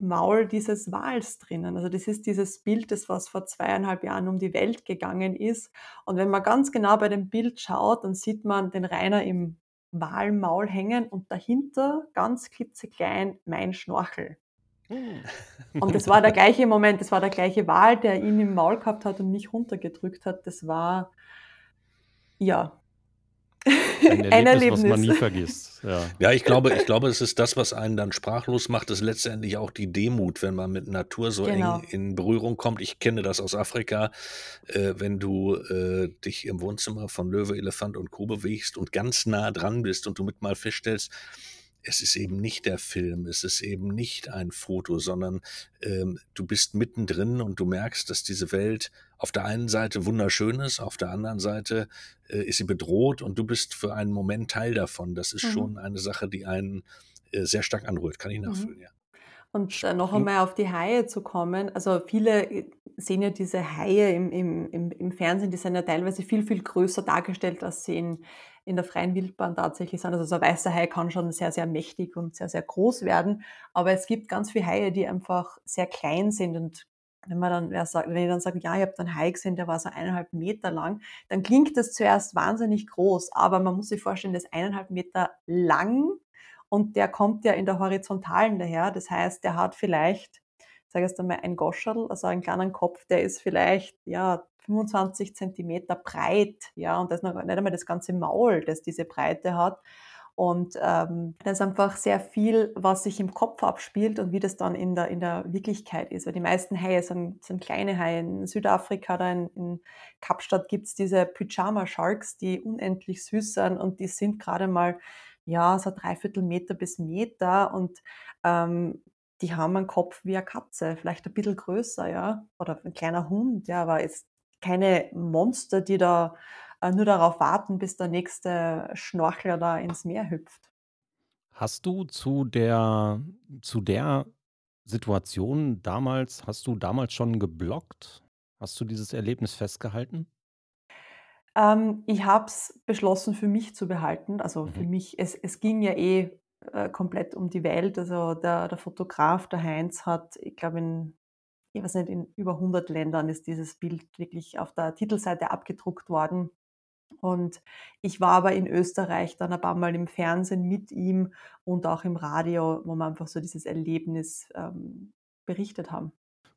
Maul dieses Wals drinnen. Also das ist dieses Bild, das was vor zweieinhalb Jahren um die Welt gegangen ist. Und wenn man ganz genau bei dem Bild schaut, dann sieht man den Rainer im Walmaul hängen und dahinter ganz klitzeklein mein Schnorchel. Hm. Und das war der gleiche Moment, das war der gleiche Wal, der ihn im Maul gehabt hat und mich runtergedrückt hat. Das war, ja, Ein ein Erlebnis, was man Erlebnis. nie vergisst. Ja. Ja, ich glaube ich glaube, es ist das, was einen dann sprachlos macht, ist letztendlich auch die Demut, wenn man mit Natur so eng Genau. in Berührung kommt. Ich kenne das aus Afrika, äh, wenn du, äh, dich im Wohnzimmer von Löwe, Elefant und Co. bewegst und ganz nah dran bist und du mit mal feststellst, es ist eben nicht der Film, es ist eben nicht ein Foto, sondern, ähm, du bist mittendrin und du merkst, dass diese Welt auf der einen Seite wunderschön ist, auf der anderen Seite, äh, ist sie bedroht und du bist für einen Moment Teil davon. Das ist Mhm. schon eine Sache, die einen, äh, sehr stark anrührt, kann ich Mhm. nachfühlen, ja. Und äh, noch einmal auf die Haie zu kommen. Also viele äh, sehen ja diese Haie im, im, im Fernsehen, die sind ja teilweise viel, viel größer dargestellt, als sie in, in der freien Wildbahn tatsächlich sind. Also so ein weißer Hai kann schon sehr, sehr mächtig und sehr, sehr groß werden. Aber es gibt ganz viele Haie, die einfach sehr klein sind und wenn man dann, wer sagt, wenn ich dann sage, ja, ich habe einen Hai gesehen, der war so eineinhalb Meter lang, dann klingt das zuerst wahnsinnig groß, aber man muss sich vorstellen, das ist eineinhalb Meter lang und der kommt ja in der Horizontalen daher. Das heißt, der hat vielleicht, sage ich jetzt einmal, ein Goscherl, also einen kleinen Kopf, der ist vielleicht, ja, 25 Zentimeter breit, ja, und das ist noch nicht einmal das ganze Maul, das diese Breite hat. Und ähm, da ist einfach sehr viel, was sich im Kopf abspielt und wie das dann in der, in der Wirklichkeit ist. Weil die meisten Haie sind, sind kleine Haie. In Südafrika oder in, in Kapstadt gibt es diese Pyjama Sharks, die unendlich süß sind und die sind gerade mal ja, so dreiviertel Meter bis Meter und ähm, die haben einen Kopf wie eine Katze, vielleicht ein bisschen größer, ja, oder ein kleiner Hund, ja, aber jetzt keine Monster, die da äh, nur darauf warten, bis der nächste Schnorchler da ins Meer hüpft. Hast du zu der zu der Situation damals hast du damals schon geblockt? Hast du dieses Erlebnis festgehalten? Ähm, ich habe es beschlossen, für mich zu behalten. Also für Mhm. mich, es, es ging ja eh äh, komplett um die Welt. Also der, der Fotograf, der Heinz, hat, ich glaube, in, ich weiß nicht, in über 100 Ländern ist dieses Bild wirklich auf der Titelseite abgedruckt worden. Und ich war aber in Österreich dann ein paar Mal im Fernsehen mit ihm und auch im Radio, wo wir einfach so dieses Erlebnis ähm, berichtet haben.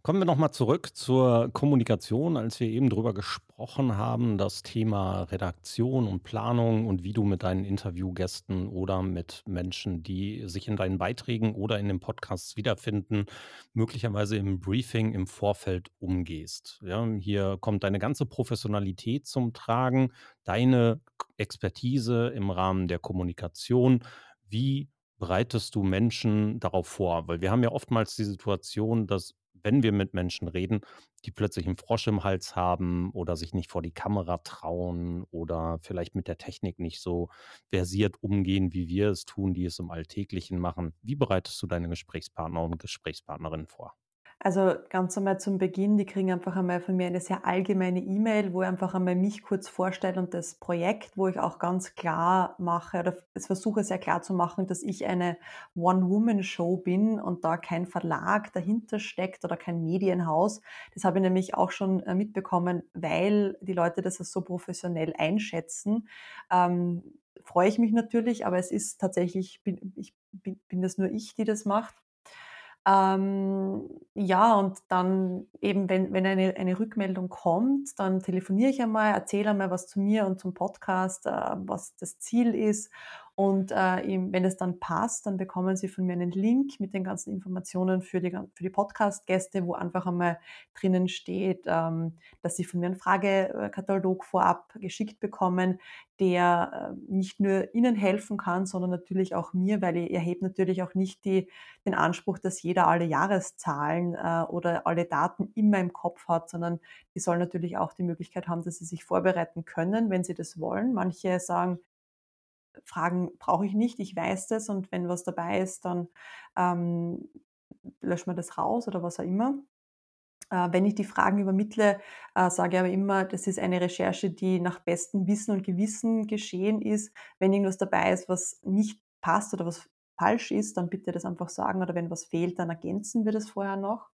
Kommen wir noch mal zurück zur Kommunikation, als wir eben drüber gesprochen haben, das Thema Redaktion und Planung und wie du mit deinen Interviewgästen oder mit Menschen, die sich in deinen Beiträgen oder in den Podcasts wiederfinden, möglicherweise im Briefing im Vorfeld umgehst. Ja, hier kommt deine ganze Professionalität zum Tragen, deine Expertise im Rahmen der Kommunikation. Wie bereitest du Menschen darauf vor? Weil wir haben ja oftmals die Situation, dass wenn wir mit Menschen reden, die plötzlich 'n Frosch im Hals haben oder sich nicht vor die Kamera trauen oder vielleicht mit der Technik nicht so versiert umgehen, wie wir es tun, die es im Alltäglichen machen. Wie bereitest du deine Gesprächspartner und Gesprächspartnerinnen vor? Also ganz einmal zum Beginn, die kriegen einfach einmal von mir eine sehr allgemeine E-Mail, wo ich einfach einmal mich kurz vorstelle und das Projekt, wo ich auch ganz klar mache oder es versuche sehr klar zu machen, dass ich eine One-Woman-Show bin und da kein Verlag dahinter steckt oder kein Medienhaus. Das habe ich nämlich auch schon äh, mitbekommen, weil die Leute das so professionell einschätzen. Ähm, freue ich mich natürlich, aber es ist tatsächlich, bin, ich bin das nur ich, die das macht. Ähm, ja, und dann eben, wenn wenn eine eine Rückmeldung kommt, dann telefoniere ich einmal, erzähle einmal was zu mir und zum Podcast, äh, was das Ziel ist. Und, äh, wenn es dann passt, dann bekommen Sie von mir einen Link mit den ganzen Informationen für die für die Podcast-Gäste, wo einfach einmal drinnen steht, ähm, dass Sie von mir einen Fragekatalog vorab geschickt bekommen, der, äh, nicht nur Ihnen helfen kann, sondern natürlich auch mir, weil ich erhebe natürlich auch nicht die den Anspruch, dass jeder alle Jahreszahlen, äh, oder alle Daten immer im Kopf hat, sondern die sollen natürlich auch die Möglichkeit haben, dass sie sich vorbereiten können, wenn sie das wollen. Manche sagen: „Fragen brauche ich nicht, ich weiß das und wenn was dabei ist, dann, ähm, löscht man das raus“ oder was auch immer. Äh, wenn ich die Fragen übermittle, äh, sage ich aber immer, das ist eine Recherche, die nach bestem Wissen und Gewissen geschehen ist. Wenn irgendwas dabei ist, was nicht passt oder was falsch ist, dann bitte das einfach sagen oder wenn was fehlt, dann ergänzen wir das vorher noch.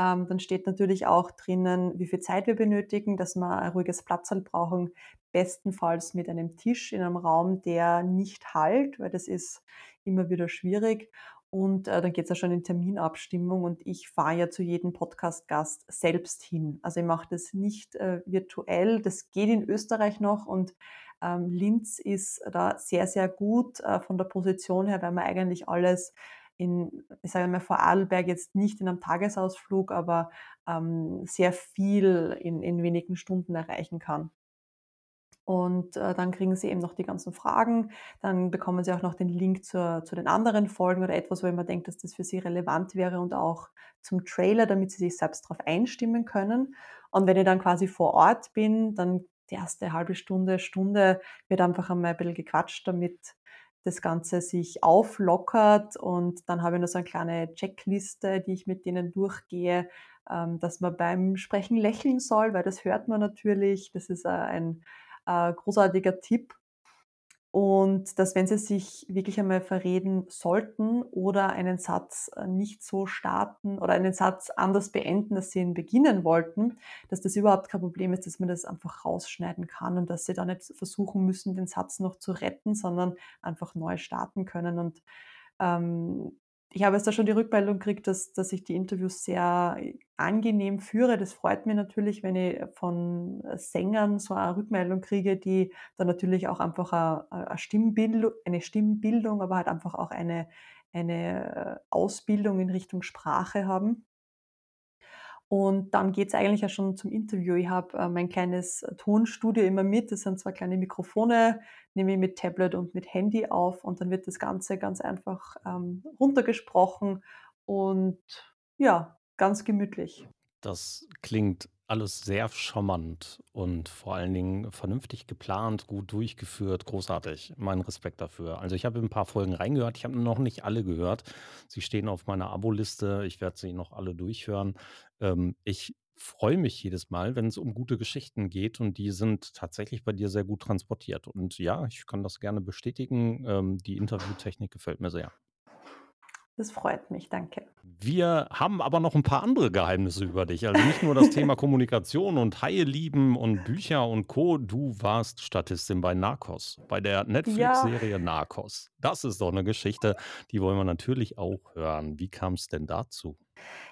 Ähm, dann steht natürlich auch drinnen, wie viel Zeit wir benötigen, dass wir ein ruhiges Platzerl brauchen, bestenfalls mit einem Tisch in einem Raum, der nicht hallt, weil das ist immer wieder schwierig. Und, äh, dann geht's ja schon in Terminabstimmung und ich fahre ja zu jedem Podcast-Gast selbst hin. Also, ich mache das nicht, äh, virtuell. Das geht in Österreich noch und, ähm, Linz ist da sehr, sehr gut, äh, von der Position her, weil man eigentlich alles in ich sage mal, Vorarlberg jetzt nicht in einem Tagesausflug, aber, ähm, sehr viel in in wenigen Stunden erreichen kann. Und, äh, dann kriegen Sie eben noch die ganzen Fragen. Dann bekommen Sie auch noch den Link zur zu den anderen Folgen oder etwas, wo immer denkt, dass das für Sie relevant wäre und auch zum Trailer, damit Sie sich selbst darauf einstimmen können. Und wenn ich dann quasi vor Ort bin, dann die erste halbe Stunde, Stunde wird einfach einmal ein bisschen gequatscht, damit das Ganze sich auflockert und dann habe ich noch so eine kleine Checkliste, die ich mit denen durchgehe, ähm, dass man beim Sprechen lächeln soll, weil das hört man natürlich. Das ist äh, ein äh, großartiger Tipp. Und dass, wenn Sie sich wirklich einmal verreden sollten oder einen Satz äh, nicht so starten oder einen Satz anders beenden, als Sie ihn beginnen wollten, dass das überhaupt kein Problem ist, dass man das einfach rausschneiden kann und dass Sie da nicht versuchen müssen, den Satz noch zu retten, sondern einfach neu starten können. Und ähm, ich habe jetzt da schon die Rückmeldung gekriegt, dass, dass ich die Interviews sehr angenehm führe. Das freut mich natürlich, wenn ich von Sängern so eine Rückmeldung kriege, die dann natürlich auch einfach eine, Stimmbildung, eine Stimmbildung, aber halt einfach auch eine, eine Ausbildung in Richtung Sprache haben. Und dann geht es eigentlich ja schon zum Interview. Ich habe äh, mein kleines Tonstudio immer mit. Das sind zwei kleine Mikrofone, nehme ich mit Tablet und mit Handy auf und dann wird das Ganze ganz einfach ähm, runtergesprochen und ja, ganz gemütlich. Das klingt alles sehr charmant und vor allen Dingen vernünftig geplant, gut durchgeführt, großartig. Mein Respekt dafür. Also ich habe ein paar Folgen reingehört, ich habe noch nicht alle gehört. Sie stehen auf meiner Abo-Liste, ich werde sie noch alle durchhören. Ähm, ich freue mich jedes Mal, wenn es um gute Geschichten geht und die sind tatsächlich bei dir sehr gut transportiert. Und ja, ich kann das gerne bestätigen. Ähm, die Interviewtechnik gefällt mir sehr. Das freut mich, danke. Wir haben aber noch ein paar andere Geheimnisse über dich. Also nicht nur das Thema Kommunikation und Haie lieben und Bücher und Co. Du warst Statistin bei Narcos, bei der Netflix-Serie ja. Narcos. Das ist doch eine Geschichte, die wollen wir natürlich auch hören. Wie kam es denn dazu?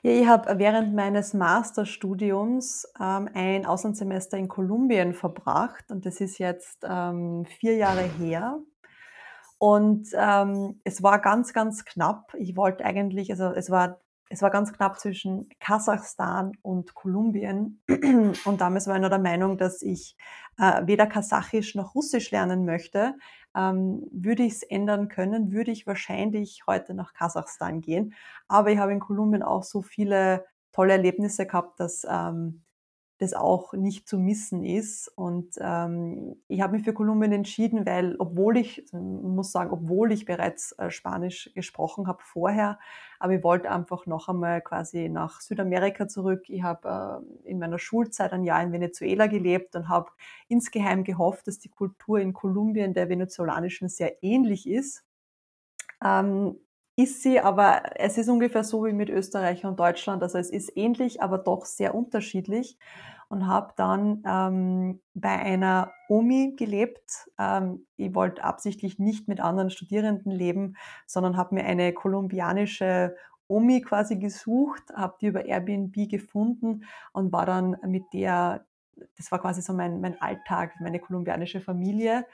Ja, ich habe während meines Masterstudiums ähm, ein Auslandssemester in Kolumbien verbracht und das ist jetzt ähm, vier Jahre her. Und ähm, es war ganz, ganz knapp. Ich wollte eigentlich, also es war, es war ganz knapp zwischen Kasachstan und Kolumbien. Und damals war ich noch der Meinung, dass ich äh, weder Kasachisch noch Russisch lernen möchte. Ähm, würde ich es ändern können, würde ich wahrscheinlich heute nach Kasachstan gehen. Aber ich habe in Kolumbien auch so viele tolle Erlebnisse gehabt, dass ähm, das auch nicht zu missen ist. Und ähm, ich habe mich für Kolumbien entschieden, weil obwohl ich, also muss sagen, obwohl ich bereits äh, Spanisch gesprochen habe vorher, aber ich wollte einfach noch einmal quasi nach Südamerika zurück. Ich habe äh, in meiner Schulzeit ein Jahr in Venezuela gelebt und habe insgeheim gehofft, dass die Kultur in Kolumbien der venezolanischen sehr ähnlich ist. Ähm, ist sie, aber es ist ungefähr so wie mit Österreich und Deutschland. Also es ist ähnlich, aber doch sehr unterschiedlich. Und habe dann ähm, bei einer Omi gelebt. Ähm, ich wollte absichtlich nicht mit anderen Studierenden leben, sondern habe mir eine kolumbianische Omi quasi gesucht, habe die über Airbnb gefunden und war dann mit der, das war quasi so mein, mein Alltag, meine kolumbianische Familie.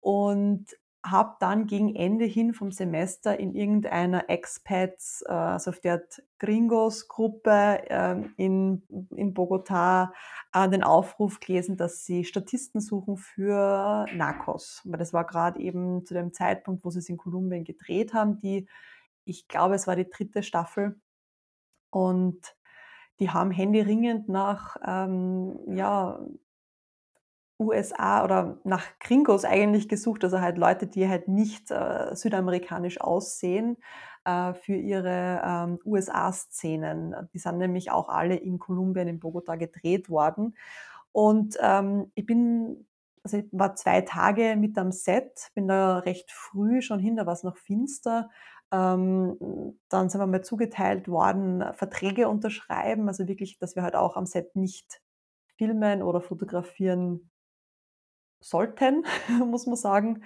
Und habe dann gegen Ende hin vom Semester in irgendeiner Expats, äh, also auf der Gringos-Gruppe ähm, in, in Bogotá äh, den Aufruf gelesen, dass sie Statisten suchen für Narcos. Weil das war gerade eben zu dem Zeitpunkt, wo sie es in Kolumbien gedreht haben, die, ich glaube, es war die dritte Staffel. Und die haben händeringend nach ähm, ja, USA oder nach Gringos eigentlich gesucht, also halt Leute, die halt nicht äh, südamerikanisch aussehen, äh, für ihre ähm, USA-Szenen. Die sind nämlich auch alle in Kolumbien, in Bogota gedreht worden. Und ähm, ich bin, also ich war zwei Tage mit am Set, bin da recht früh schon hin, da war es noch finster. Ähm, dann sind wir mal zugeteilt worden, Verträge unterschreiben, also wirklich, dass wir halt auch am Set nicht filmen oder fotografieren sollten, muss man sagen.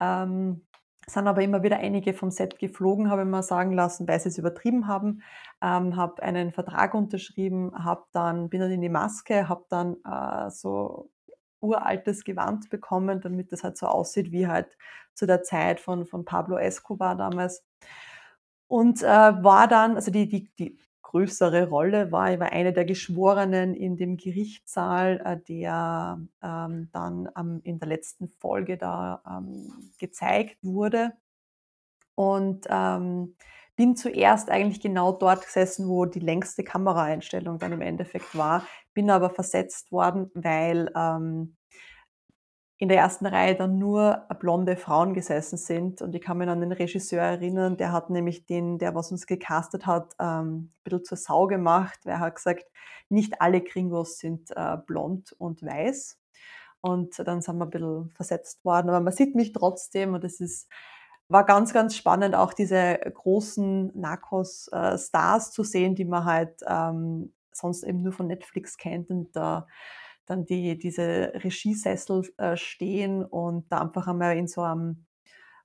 Ähm, sind aber immer wieder einige vom Set geflogen, habe ich mal sagen lassen, weil sie es übertrieben haben. Ähm, habe einen Vertrag unterschrieben, habe dann, bin dann in die Maske, habe dann äh, so uraltes Gewand bekommen, damit das halt so aussieht wie halt zu der Zeit von, von Pablo Escobar damals. Und äh, war dann, also die, die, die größere Rolle war. Ich war eine der Geschworenen in dem Gerichtssaal, äh, der ähm, dann ähm, in der letzten Folge da ähm, gezeigt wurde. Und ähm, bin zuerst eigentlich genau dort gesessen, wo die längste Kameraeinstellung dann im Endeffekt war, bin aber versetzt worden, weil ähm, in der ersten Reihe dann nur blonde Frauen gesessen sind. Und ich kann mich an den Regisseur erinnern, der hat nämlich den, der was uns gecastet hat, ähm, ein bisschen zur Sau gemacht, weil er hat gesagt, nicht alle Gringos sind äh, blond und weiß. Und dann sind wir ein bisschen versetzt worden. Aber man sieht mich trotzdem und es ist, war ganz, ganz spannend, auch diese großen Narcos-Stars äh, zu sehen, die man halt ähm, sonst eben nur von Netflix kennt und da dann die, diese Regiesessel äh, stehen und da einfach einmal in so einem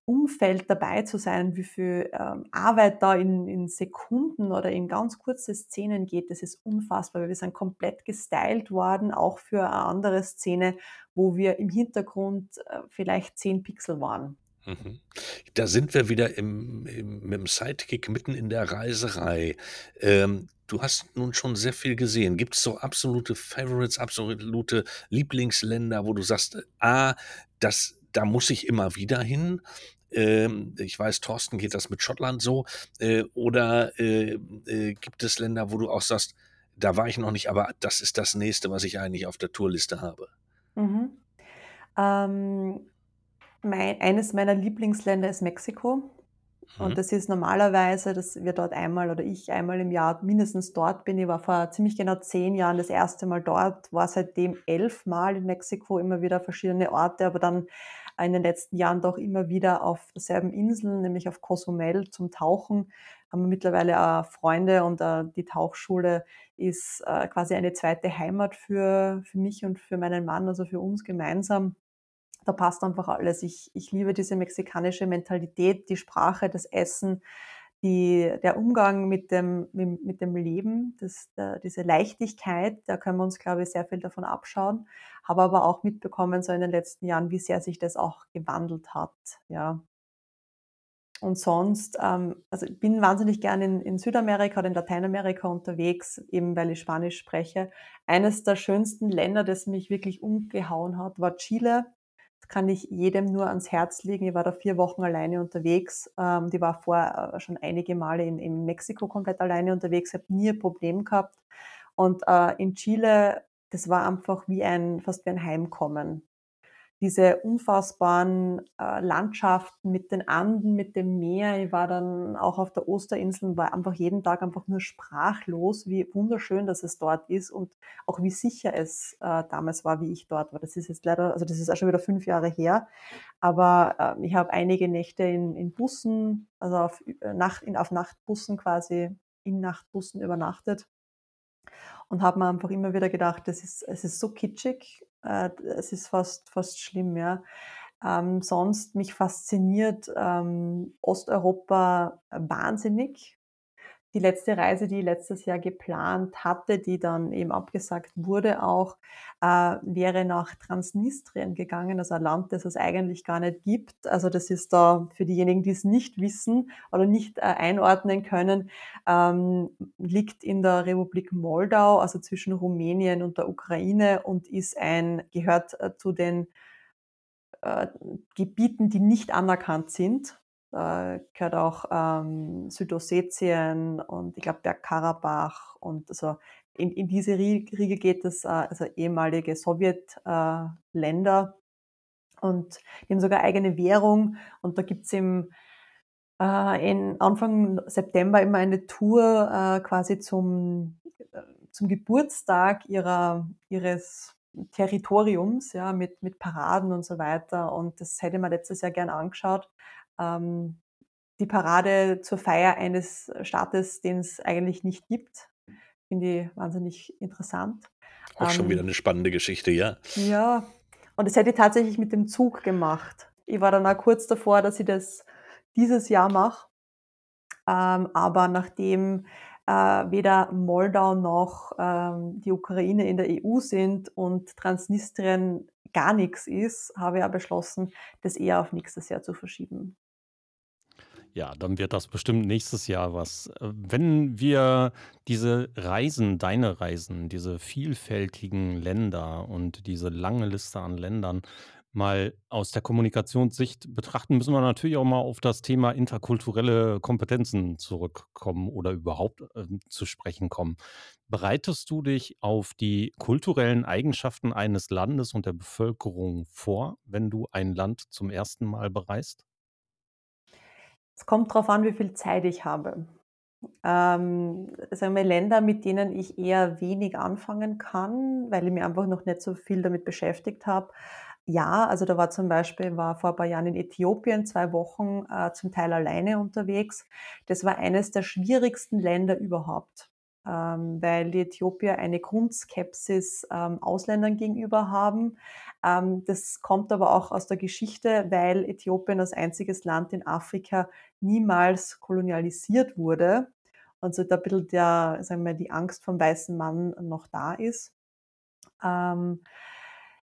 Umfeld dabei zu sein, wie viel ähm, Arbeit da in, in Sekunden oder in ganz kurze Szenen geht, das ist unfassbar, weil wir sind komplett gestylt worden, auch für eine andere Szene, wo wir im Hintergrund äh, vielleicht 10 Pixel waren. Mhm. Da sind wir wieder im, im, mit dem Sidekick mitten in der Reiserei. Ähm, du hast nun schon sehr viel gesehen. Gibt es so absolute Favorites, absolute Lieblingsländer, wo du sagst, ah, das, da muss ich immer wieder hin? Ähm, ich weiß, Thorsten geht das mit Schottland so. Äh, oder äh, äh, gibt es Länder, wo du auch sagst, da war ich noch nicht, aber das ist das nächste, was ich eigentlich auf der Tourliste habe? Mhm. Ähm, mein, eines meiner Lieblingsländer ist Mexiko. Und mhm. das ist normalerweise, dass wir dort einmal oder ich einmal im Jahr mindestens dort bin. Ich war vor ziemlich genau zehn Jahren das erste Mal dort, war seitdem elfmal in Mexiko, immer wieder verschiedene Orte, aber dann in den letzten Jahren doch immer wieder auf derselben Insel, nämlich auf Cozumel zum Tauchen. Haben wir mittlerweile auch Freunde und äh, die Tauchschule ist äh, quasi eine zweite Heimat für, für mich und für meinen Mann, also für uns gemeinsam da passt einfach alles. Ich, ich liebe diese mexikanische Mentalität, die Sprache, das Essen, die, der Umgang mit dem, mit, mit dem Leben, das, der, diese Leichtigkeit, da können wir uns, glaube ich, sehr viel davon abschauen. Habe aber auch mitbekommen, so in den letzten Jahren, wie sehr sich das auch gewandelt hat. Ja. Und sonst, ähm, also ich bin wahnsinnig gerne in, in Südamerika oder in Lateinamerika unterwegs, eben weil ich Spanisch spreche. Eines der schönsten Länder, das mich wirklich umgehauen hat, war Chile kann ich jedem nur ans Herz legen. Ich war da vier Wochen alleine unterwegs. Ähm, die war vorher äh, schon einige Male in, in Mexiko komplett alleine unterwegs, habe nie ein Problem gehabt. Und äh, in Chile, das war einfach wie ein, fast wie ein Heimkommen diese unfassbaren äh, Landschaften mit den Anden, mit dem Meer. Ich war dann auch auf der Osterinsel und war einfach jeden Tag einfach nur sprachlos, wie wunderschön das es dort ist und auch wie sicher es äh, damals war, wie ich dort war. Das ist jetzt leider, also das ist auch schon wieder fünf Jahre her, aber äh, ich habe einige Nächte in, in Bussen, also auf, äh, Nacht, in, auf Nachtbussen quasi, in Nachtbussen übernachtet und habe mir einfach immer wieder gedacht, das ist, es ist so kitschig äh, es ist fast, fast schlimm, ja. Ähm, sonst mich fasziniert ähm, Osteuropa wahnsinnig die letzte Reise, die ich letztes Jahr geplant hatte, die dann eben abgesagt wurde auch, äh, wäre nach Transnistrien gegangen, also ein Land, das es eigentlich gar nicht gibt. Also das ist da für diejenigen, die es nicht wissen oder nicht äh, einordnen können, ähm, liegt in der Republik Moldau, also zwischen Rumänien und der Ukraine und ist ein, gehört äh, zu den äh, Gebieten, die nicht anerkannt sind da gehört auch ähm, Südossetien und ich glaube Bergkarabach und also in, in diese Riege geht es, äh, also ehemalige Sowjetländer äh, und die haben sogar eigene Währung und da gibt es im äh, in Anfang September immer eine Tour äh, quasi zum, äh, zum Geburtstag ihrer, ihres Territoriums, ja, mit, mit Paraden und so weiter. Und das hätte man letztes Jahr gern angeschaut ähm, die Parade zur Feier eines Staates, den es eigentlich nicht gibt. Finde ich wahnsinnig interessant. Auch schon wieder ähm, eine spannende Geschichte, ja. Ja, und das hätte ich tatsächlich mit dem Zug gemacht. Ich war dann auch kurz davor, dass ich das dieses Jahr mache. Ähm, aber nachdem äh, weder Moldau noch ähm, die Ukraine in der EU sind und Transnistrien gar nichts ist, habe ich auch beschlossen, das eher auf nächstes Jahr zu verschieben. Ja, dann wird das bestimmt nächstes Jahr was. Äh, wenn wir diese Reisen, deine Reisen, diese vielfältigen Länder und diese lange Liste an Ländern mal aus der Kommunikationssicht betrachten, müssen wir natürlich auch mal auf das Thema interkulturelle Kompetenzen zurückkommen oder überhaupt ähm, zu sprechen kommen. Bereitest du dich auf die kulturellen Eigenschaften eines Landes und der Bevölkerung vor, wenn du ein Land zum ersten Mal bereist? Es kommt darauf an, wie viel Zeit ich habe. Ähm, sagen wir Länder, mit denen ich eher wenig anfangen kann, weil ich mich einfach noch nicht so viel damit beschäftigt habe. Ja, also da war zum Beispiel war vor ein paar Jahren in Äthiopien 2 Wochen, äh, zum Teil alleine unterwegs. Das war eines der schwierigsten Länder überhaupt, weil die Äthiopier eine Grundskepsis, ähm, Ausländern gegenüber haben. Ähm, das kommt aber auch aus der Geschichte, weil Äthiopien als einziges Land in Afrika niemals kolonialisiert wurde und so da ein bisschen der sagen wir, die Angst vom weißen Mann noch da ist. Ähm,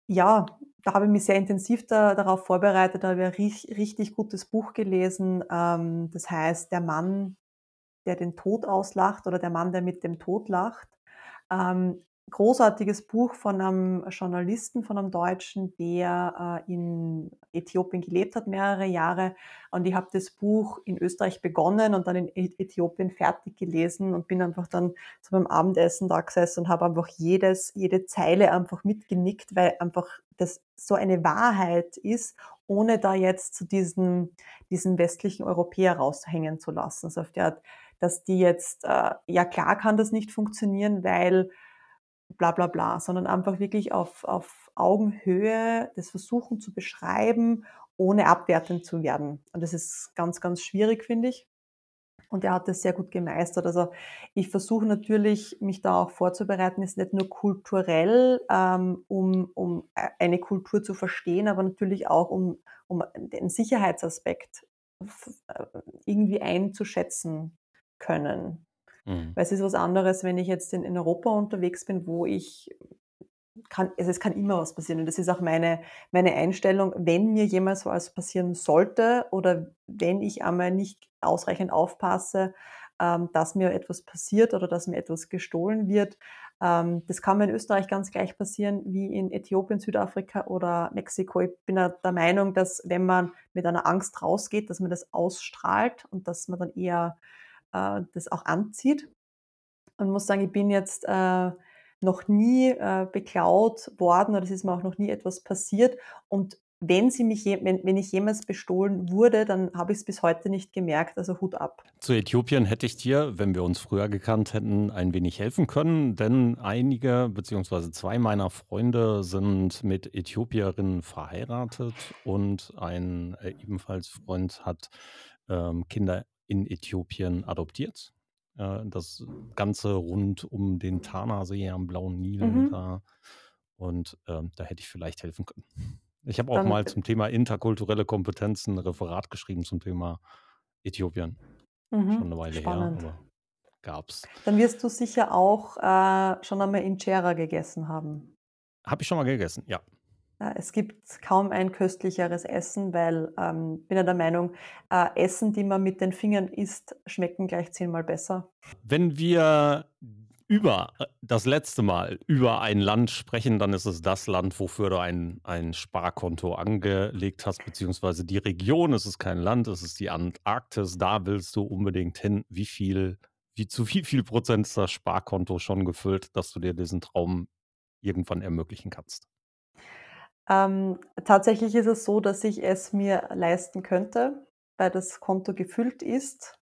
ja, da habe ich mich sehr intensiv da darauf vorbereitet, da habe ich ein rich richtig gutes Buch gelesen, ähm, das heißt „Der Mann, der den Tod auslacht“ oder „Der Mann, der mit dem Tod lacht“. Ähm, großartiges Buch von einem Journalisten, von einem Deutschen, der, äh, in Äthiopien gelebt hat mehrere Jahre. Und ich habe das Buch in Österreich begonnen und dann in Äthiopien fertig gelesen und bin einfach dann so beim Abendessen da gesessen und habe einfach jedes jede Zeile einfach mitgenickt, weil einfach das so eine Wahrheit ist, ohne da jetzt zu diesen diesen westlichen Europäer raushängen zu lassen. So auf die Art, dass die jetzt, äh ja klar kann das nicht funktionieren, weil bla bla bla, sondern einfach wirklich auf auf Augenhöhe das versuchen zu beschreiben, ohne abwertend zu werden. Und das ist ganz, ganz schwierig, finde ich. Und er hat das sehr gut gemeistert. Also, ich versuche natürlich, mich da auch vorzubereiten, ist nicht nur kulturell, ähm, um um ei eine Kultur zu verstehen, aber natürlich auch, um um den Sicherheitsaspekt äh, irgendwie einzuschätzen können. Mhm. Weil es ist was anderes, wenn ich jetzt in in Europa unterwegs bin, wo ich kann also, es kann immer was passieren und das ist auch meine meine Einstellung, wenn mir jemals was passieren sollte oder wenn ich einmal nicht ausreichend aufpasse, ähm, dass mir etwas passiert oder dass mir etwas gestohlen wird. Ähm, das kann mir in Österreich ganz gleich passieren wie in Äthiopien, Südafrika oder Mexiko. Ich bin der Meinung, dass wenn man mit einer Angst rausgeht, dass man das ausstrahlt und dass man dann eher, äh, das auch anzieht. Und muss sagen, ich bin jetzt, äh, noch nie, äh, beklaut worden oder es ist mir auch noch nie etwas passiert. Und wenn sie mich je wenn wenn ich jemals bestohlen wurde, dann habe ich's bis heute nicht gemerkt, also Hut ab. Zu Äthiopien hätte ich dir, wenn wir uns früher gekannt hätten, ein wenig helfen können, denn einige beziehungsweise 2 meiner Freunde sind mit Äthiopierinnen verheiratet und ein, äh, ebenfalls Freund hat, ähm, Kinder in Äthiopien adoptiert. Äh, das Ganze rund um den Tanasee am Blauen Nil Mhm. da und, ähm, da hätte ich vielleicht helfen können. Ich habe auch Dann mal zum Thema interkulturelle Kompetenzen 'n Referat geschrieben zum Thema Äthiopien. Schon Mhm, 'ne Weile her, spannend. aber gab's. Dann wirst du sicher auch, äh, schon einmal Injera gegessen haben. Habe ich schon mal gegessen, ja. Äh, es gibt kaum ein köstlicheres Essen, weil, ähm bin ja der Meinung, äh, Essen, die man mit den Fingern isst, schmecken gleich zehnmal besser. Wenn wir über äh, das letzte Mal über ein Land sprechen, dann ist es das Land, wofür du ein ein Sparkonto angelegt hast, beziehungsweise die Region. Es ist kein Land, es ist die Antarktis. Da willst du unbedingt hin. Wie viel wie zu wie viel Prozent ist das Sparkonto schon gefüllt, dass du dir diesen Traum irgendwann ermöglichen kannst? Ähm, tatsächlich ist es so, dass ich es mir leisten könnte, weil das Konto gefüllt ist.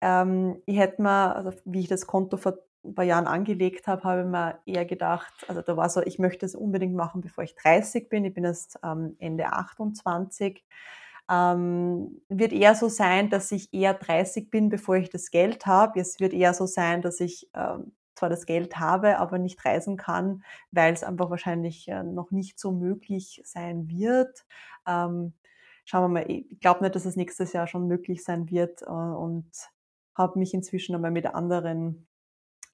Ähm, ich hätte mir also, wie ich das Konto vor 'n paar Jahren angelegt habe, habe ich mir eher gedacht also, da war so: „Ich möchte es unbedingt machen, bevor ich 30 bin.“ Ich bin jetzt, ähm, Ende 28. Ähm, wird eher so sein, dass ich eher 30 bin, bevor ich das Geld habe. Es wird eher so sein, dass ich, ähm, zwar das Geld habe, aber nicht reisen kann, weil's einfach wahrscheinlich, äh, noch nicht so möglich sein wird. Ähm, schauen wir mal. Ich glaube nicht, dass es nächstes Jahr schon möglich sein wird, äh, und habe mich inzwischen einmal mit anderen,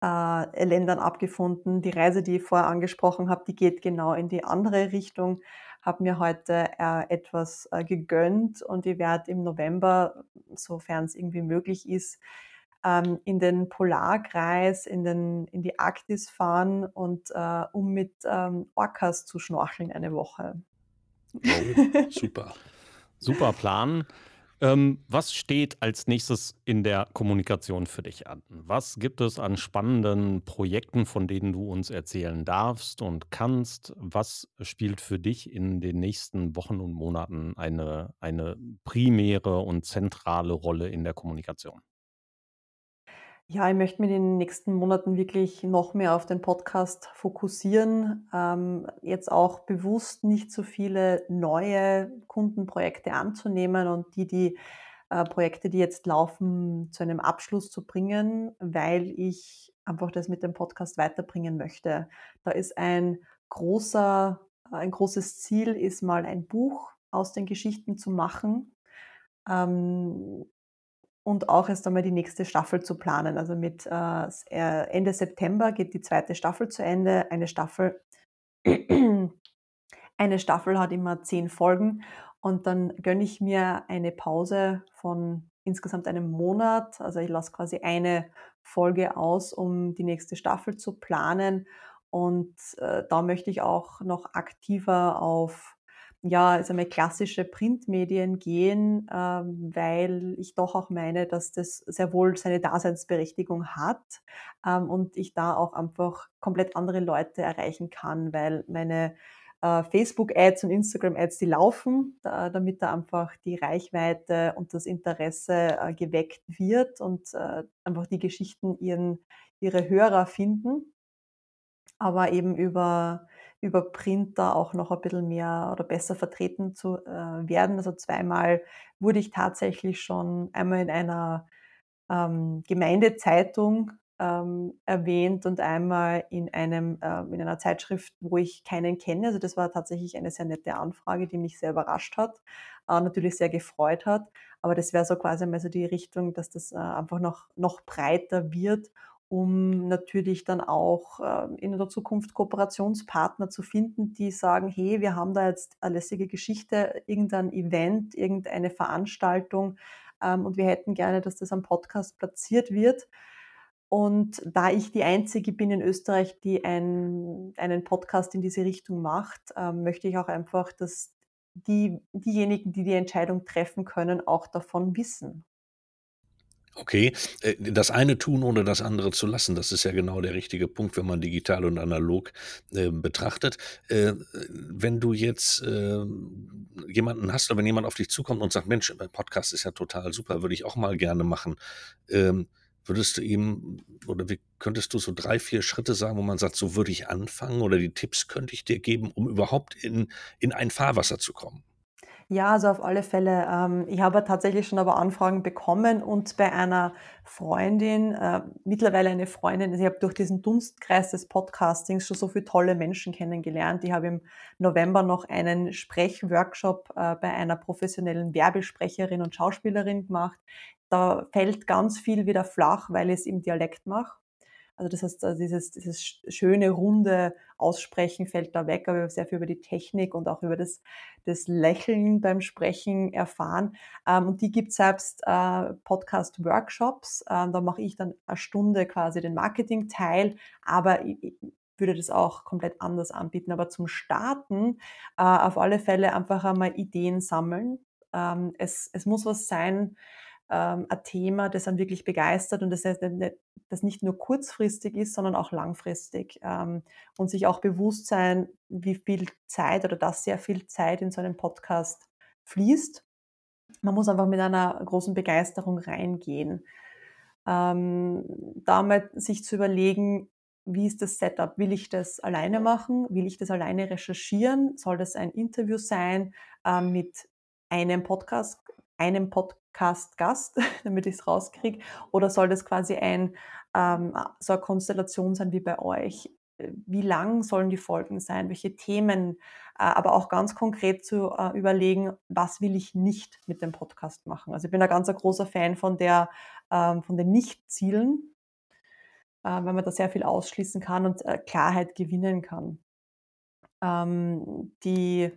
äh, Ländern abgefunden. Die Reise, die ich vorher angesprochen habe, die geht genau in die andere Richtung. Habe mir heute, äh, etwas, äh, gegönnt und ich werde im November, sofern's irgendwie möglich ist, ähm, in den Polarkreis, in den in die Arktis fahren und, äh um mit, ähm, Orcas zu schnorcheln eine Woche. Oh, super. Super Plan. Ähm, was steht als nächstes in der Kommunikation für dich an? Was gibt es an spannenden Projekten, von denen du uns erzählen darfst und kannst? Was spielt für dich in den nächsten Wochen und Monaten eine, eine primäre und zentrale Rolle in der Kommunikation? Ja, ich möchte mich in den nächsten Monaten wirklich noch mehr auf den Podcast fokussieren. Ähm, jetzt auch bewusst nicht so viele neue Kundenprojekte anzunehmen und die, die äh, Projekte, die jetzt laufen, zu einem Abschluss zu bringen, weil ich einfach das mit dem Podcast weiterbringen möchte. Da ist ein großer, ein großes Ziel, ist mal ein Buch aus den Geschichten zu machen. Ähm, und auch erst einmal die nächste Staffel zu planen. Also mit äh, äh, Ende September geht die zweite Staffel zu Ende. Eine Staffel eine Staffel hat immer 10 Folgen und dann gönne ich mir eine Pause von insgesamt einem Monat. Also, ich lasse quasi eine Folge aus, um die nächste Staffel zu planen und, äh, da möchte ich auch noch aktiver auf ja, also mal klassische Printmedien gehen, ähm, weil ich doch auch meine, dass das sehr wohl seine Daseinsberechtigung hat, ähm, und ich da auch einfach komplett andere Leute erreichen kann, weil meine, äh, Facebook-Ads und Instagram-Ads, die laufen, da damit da einfach die Reichweite und das Interesse, äh, geweckt wird und, äh, einfach die Geschichten ihren ihre Hörer finden. Aber eben über über Print da auch noch ein bisschen mehr oder besser vertreten zu, äh, werden. Also, zweimal wurde ich tatsächlich schon einmal in einer, ähm, Gemeindezeitung, ähm, erwähnt und einmal in einem ähm, in einer Zeitschrift, wo ich keinen kenne. Also, das war tatsächlich eine sehr nette Anfrage, die mich sehr überrascht hat, äh, natürlich sehr gefreut hat. Aber das wäre so quasi einmal so die Richtung, dass das, äh, einfach noch noch breiter wird um natürlich dann auch, ähm, in der Zukunft Kooperationspartner zu finden, die sagen: „Hey, wir haben da jetzt eine lässige Geschichte, irgendein Event, irgendeine Veranstaltung, ähm, und wir hätten gerne, dass das am Podcast platziert wird.“ Und da ich die Einzige bin in Österreich, die ein einen Podcast in diese Richtung macht, ähm, möchte ich auch einfach, dass die diejenigen, die die Entscheidung treffen können, auch davon wissen. Okay, äh, das eine tun, ohne das andere zu lassen, das ist ja genau der richtige Punkt, wenn man digital und analog, äh, betrachtet. Äh, wenn du jetzt, ähm, jemanden hast oder wenn jemand auf dich zukommt und sagt: „Mensch, mein Podcast ist ja total super, würde ich auch mal gerne machen.“ Ähm, würdest du ihm oder wie könntest du so 3 4 Schritte sagen, wo man sagt: „So würde ich anfangen“ oder die Tipps könnte ich dir geben, um überhaupt in in ein Fahrwasser zu kommen? Ja, also auf alle Fälle. Ähm, ich habe tatsächlich schon aber Anfragen bekommen und bei einer Freundin, äh, mittlerweile eine Freundin, also ich habe durch diesen Dunstkreis des Podcastings schon so viele tolle Menschen kennengelernt. Ich habe im November noch einen Sprechworkshop äh, bei einer professionellen Werbesprecherin und Schauspielerin gemacht. Da fällt ganz viel wieder flach, weil ich es im Dialekt mache. Also das heißt, also dieses, dieses schöne, runde Aussprechen fällt da weg, aber wir haben sehr viel über die Technik und auch über das, das Lächeln beim Sprechen erfahren. Ähm, und die gibt selbst äh, Podcast-Workshops. Ähm, da mache ich dann eine Stunde quasi den Marketing-Teil, aber ich, würde das auch komplett anders anbieten. Aber zum Starten äh, auf alle Fälle einfach einmal Ideen sammeln. Ähm, es, es muss was sein, ähm, ein Thema, das einen wirklich begeistert und das heißt, nicht das nicht nur kurzfristig ist, sondern auch langfristig. Ähm, und sich auch bewusst sein, wie viel Zeit oder dass sehr viel Zeit in so einen Podcast fließt. Man muss einfach mit einer großen Begeisterung reingehen. Ähm, damit sich zu überlegen, wie ist das Setup? Will ich das alleine machen? Will ich das alleine recherchieren? Soll das ein Interview sein ähm, mit einem Podcast, einem Podcast-Gast, damit ich es rauskriege? Oder soll das quasi ein, ähm, so eine Konstellation sein wie bei euch? Äh, Wie lang sollen die Folgen sein? Welche Themen? Äh, aber auch ganz konkret zu äh, überlegen, was will ich nicht mit dem Podcast machen? Also ich bin ein ganz großer Fan von der, ähm, von den Nicht-Zielen, äh, weil man da sehr viel ausschließen kann und äh, Klarheit gewinnen kann. Ähm, die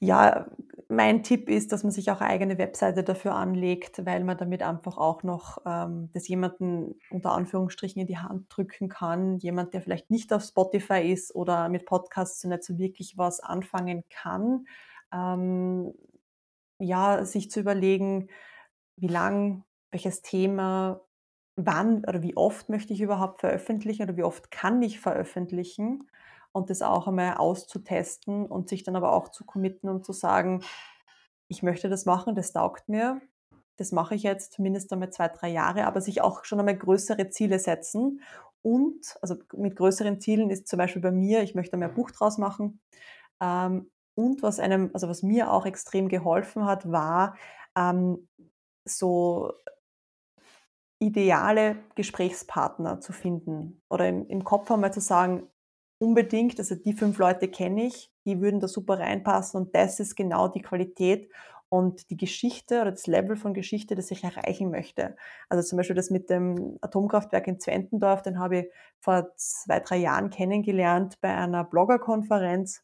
ja, mein Tipp ist, dass man sich auch eine eigene Webseite dafür anlegt, weil man damit einfach auch noch ähm, das jemanden unter Anführungsstrichen in die Hand drücken kann. Jemand, der vielleicht nicht auf Spotify ist oder mit Podcasts nicht so wirklich was anfangen kann. Ähm, ja, sich zu überlegen, wie lang, welches Thema, wann oder wie oft möchte ich überhaupt veröffentlichen oder wie oft kann ich veröffentlichen und das auch einmal auszutesten und sich dann aber auch zu committen und zu sagen, ich möchte das machen, das taugt mir, das mache ich jetzt zumindest einmal zwei, drei Jahre, aber sich auch schon einmal größere Ziele setzen. Und, also mit größeren Zielen ist zum Beispiel bei mir, ich möchte mehr Buch draus machen. Ähm, und was einem, also was mir auch extrem geholfen hat, war ähm, so ideale Gesprächspartner zu finden oder im, im Kopf einmal zu sagen, unbedingt, also die fünf Leute kenne ich, die würden da super reinpassen und das ist genau die Qualität und die Geschichte oder das Level von Geschichte, das ich erreichen möchte. Also zum Beispiel das mit dem Atomkraftwerk in Zwentendorf, den habe ich vor zwei, drei Jahren kennengelernt bei einer Bloggerkonferenz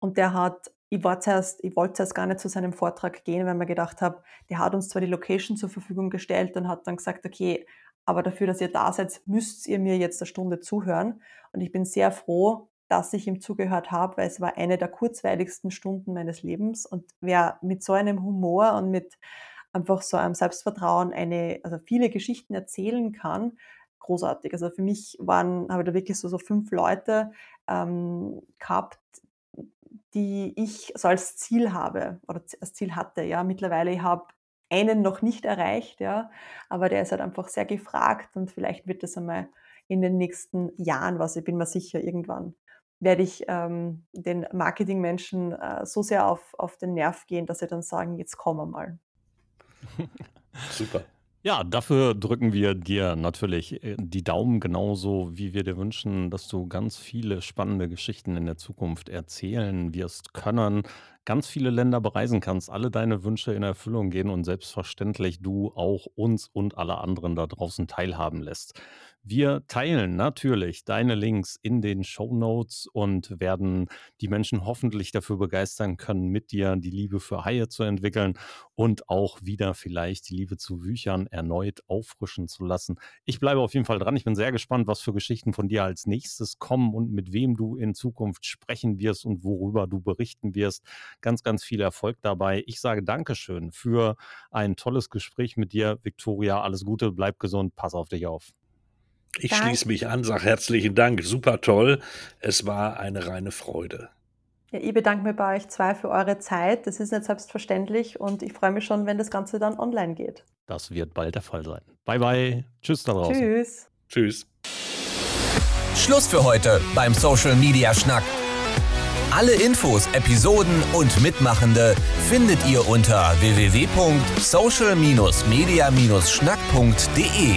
und der hat ich war zuerst, ich wollte zuerst gar nicht zu seinem Vortrag gehen, weil mir gedacht habe, der hat uns zwar die Location zur Verfügung gestellt und hat dann gesagt, okay, aber dafür, dass ihr da seid, müsst ihr mir jetzt eine Stunde zuhören. Und ich bin sehr froh, dass ich ihm zugehört habe, weil es war eine der kurzweiligsten Stunden meines Lebens. Und wer mit so einem Humor und mit einfach so einem Selbstvertrauen eine, also viele Geschichten erzählen kann, großartig. Also für mich waren, habe ich da wirklich so, so fünf Leute ähm, gehabt, die ich so als Ziel habe oder als Ziel hatte. Ja, mittlerweile ich habe einen noch nicht erreicht, ja, aber der ist halt einfach sehr gefragt und vielleicht wird das einmal in den nächsten Jahren was. Ich bin mir sicher, irgendwann werde ich ähm, den Marketingmenschen äh, so sehr auf, auf den Nerv gehen, dass sie dann sagen, jetzt kommen wir mal. Super. Ja, dafür drücken wir dir natürlich äh, die Daumen genauso, wie wir dir wünschen, dass du ganz viele spannende Geschichten in der Zukunft erzählen wirst können, ganz viele Länder bereisen kannst, alle deine Wünsche in Erfüllung gehen und selbstverständlich du auch uns und alle anderen da draußen teilhaben lässt. Wir teilen natürlich deine Links in den Show Notes und werden die Menschen hoffentlich dafür begeistern können, mit dir die Liebe für Haie zu entwickeln und auch wieder vielleicht die Liebe zu Büchern erneut auffrischen zu lassen. Ich bleibe auf jeden Fall dran. Ich bin sehr gespannt, was für Geschichten von dir als nächstes kommen und mit wem du in Zukunft sprechen wirst und worüber du berichten wirst. Ganz, ganz viel Erfolg dabei. Ich sage Dankeschön für ein tolles Gespräch mit dir, Viktoria. Alles Gute, bleib gesund, pass auf dich auf. Ich Danke. schließe mich an, sage herzlichen Dank, super toll. Es war eine reine Freude. Ja, ich bedanke mich bei euch zwei für eure Zeit. Das ist nicht selbstverständlich und ich freue mich schon, wenn das Ganze dann online geht. Das wird bald der Fall sein. Bye, bye. Tschüss da draußen. Tschüss. Tschüss. Schluss für heute beim Social Media Schnack. Alle Infos, Episoden und Mitmachende findet ihr unter www.social-media-schnack.de.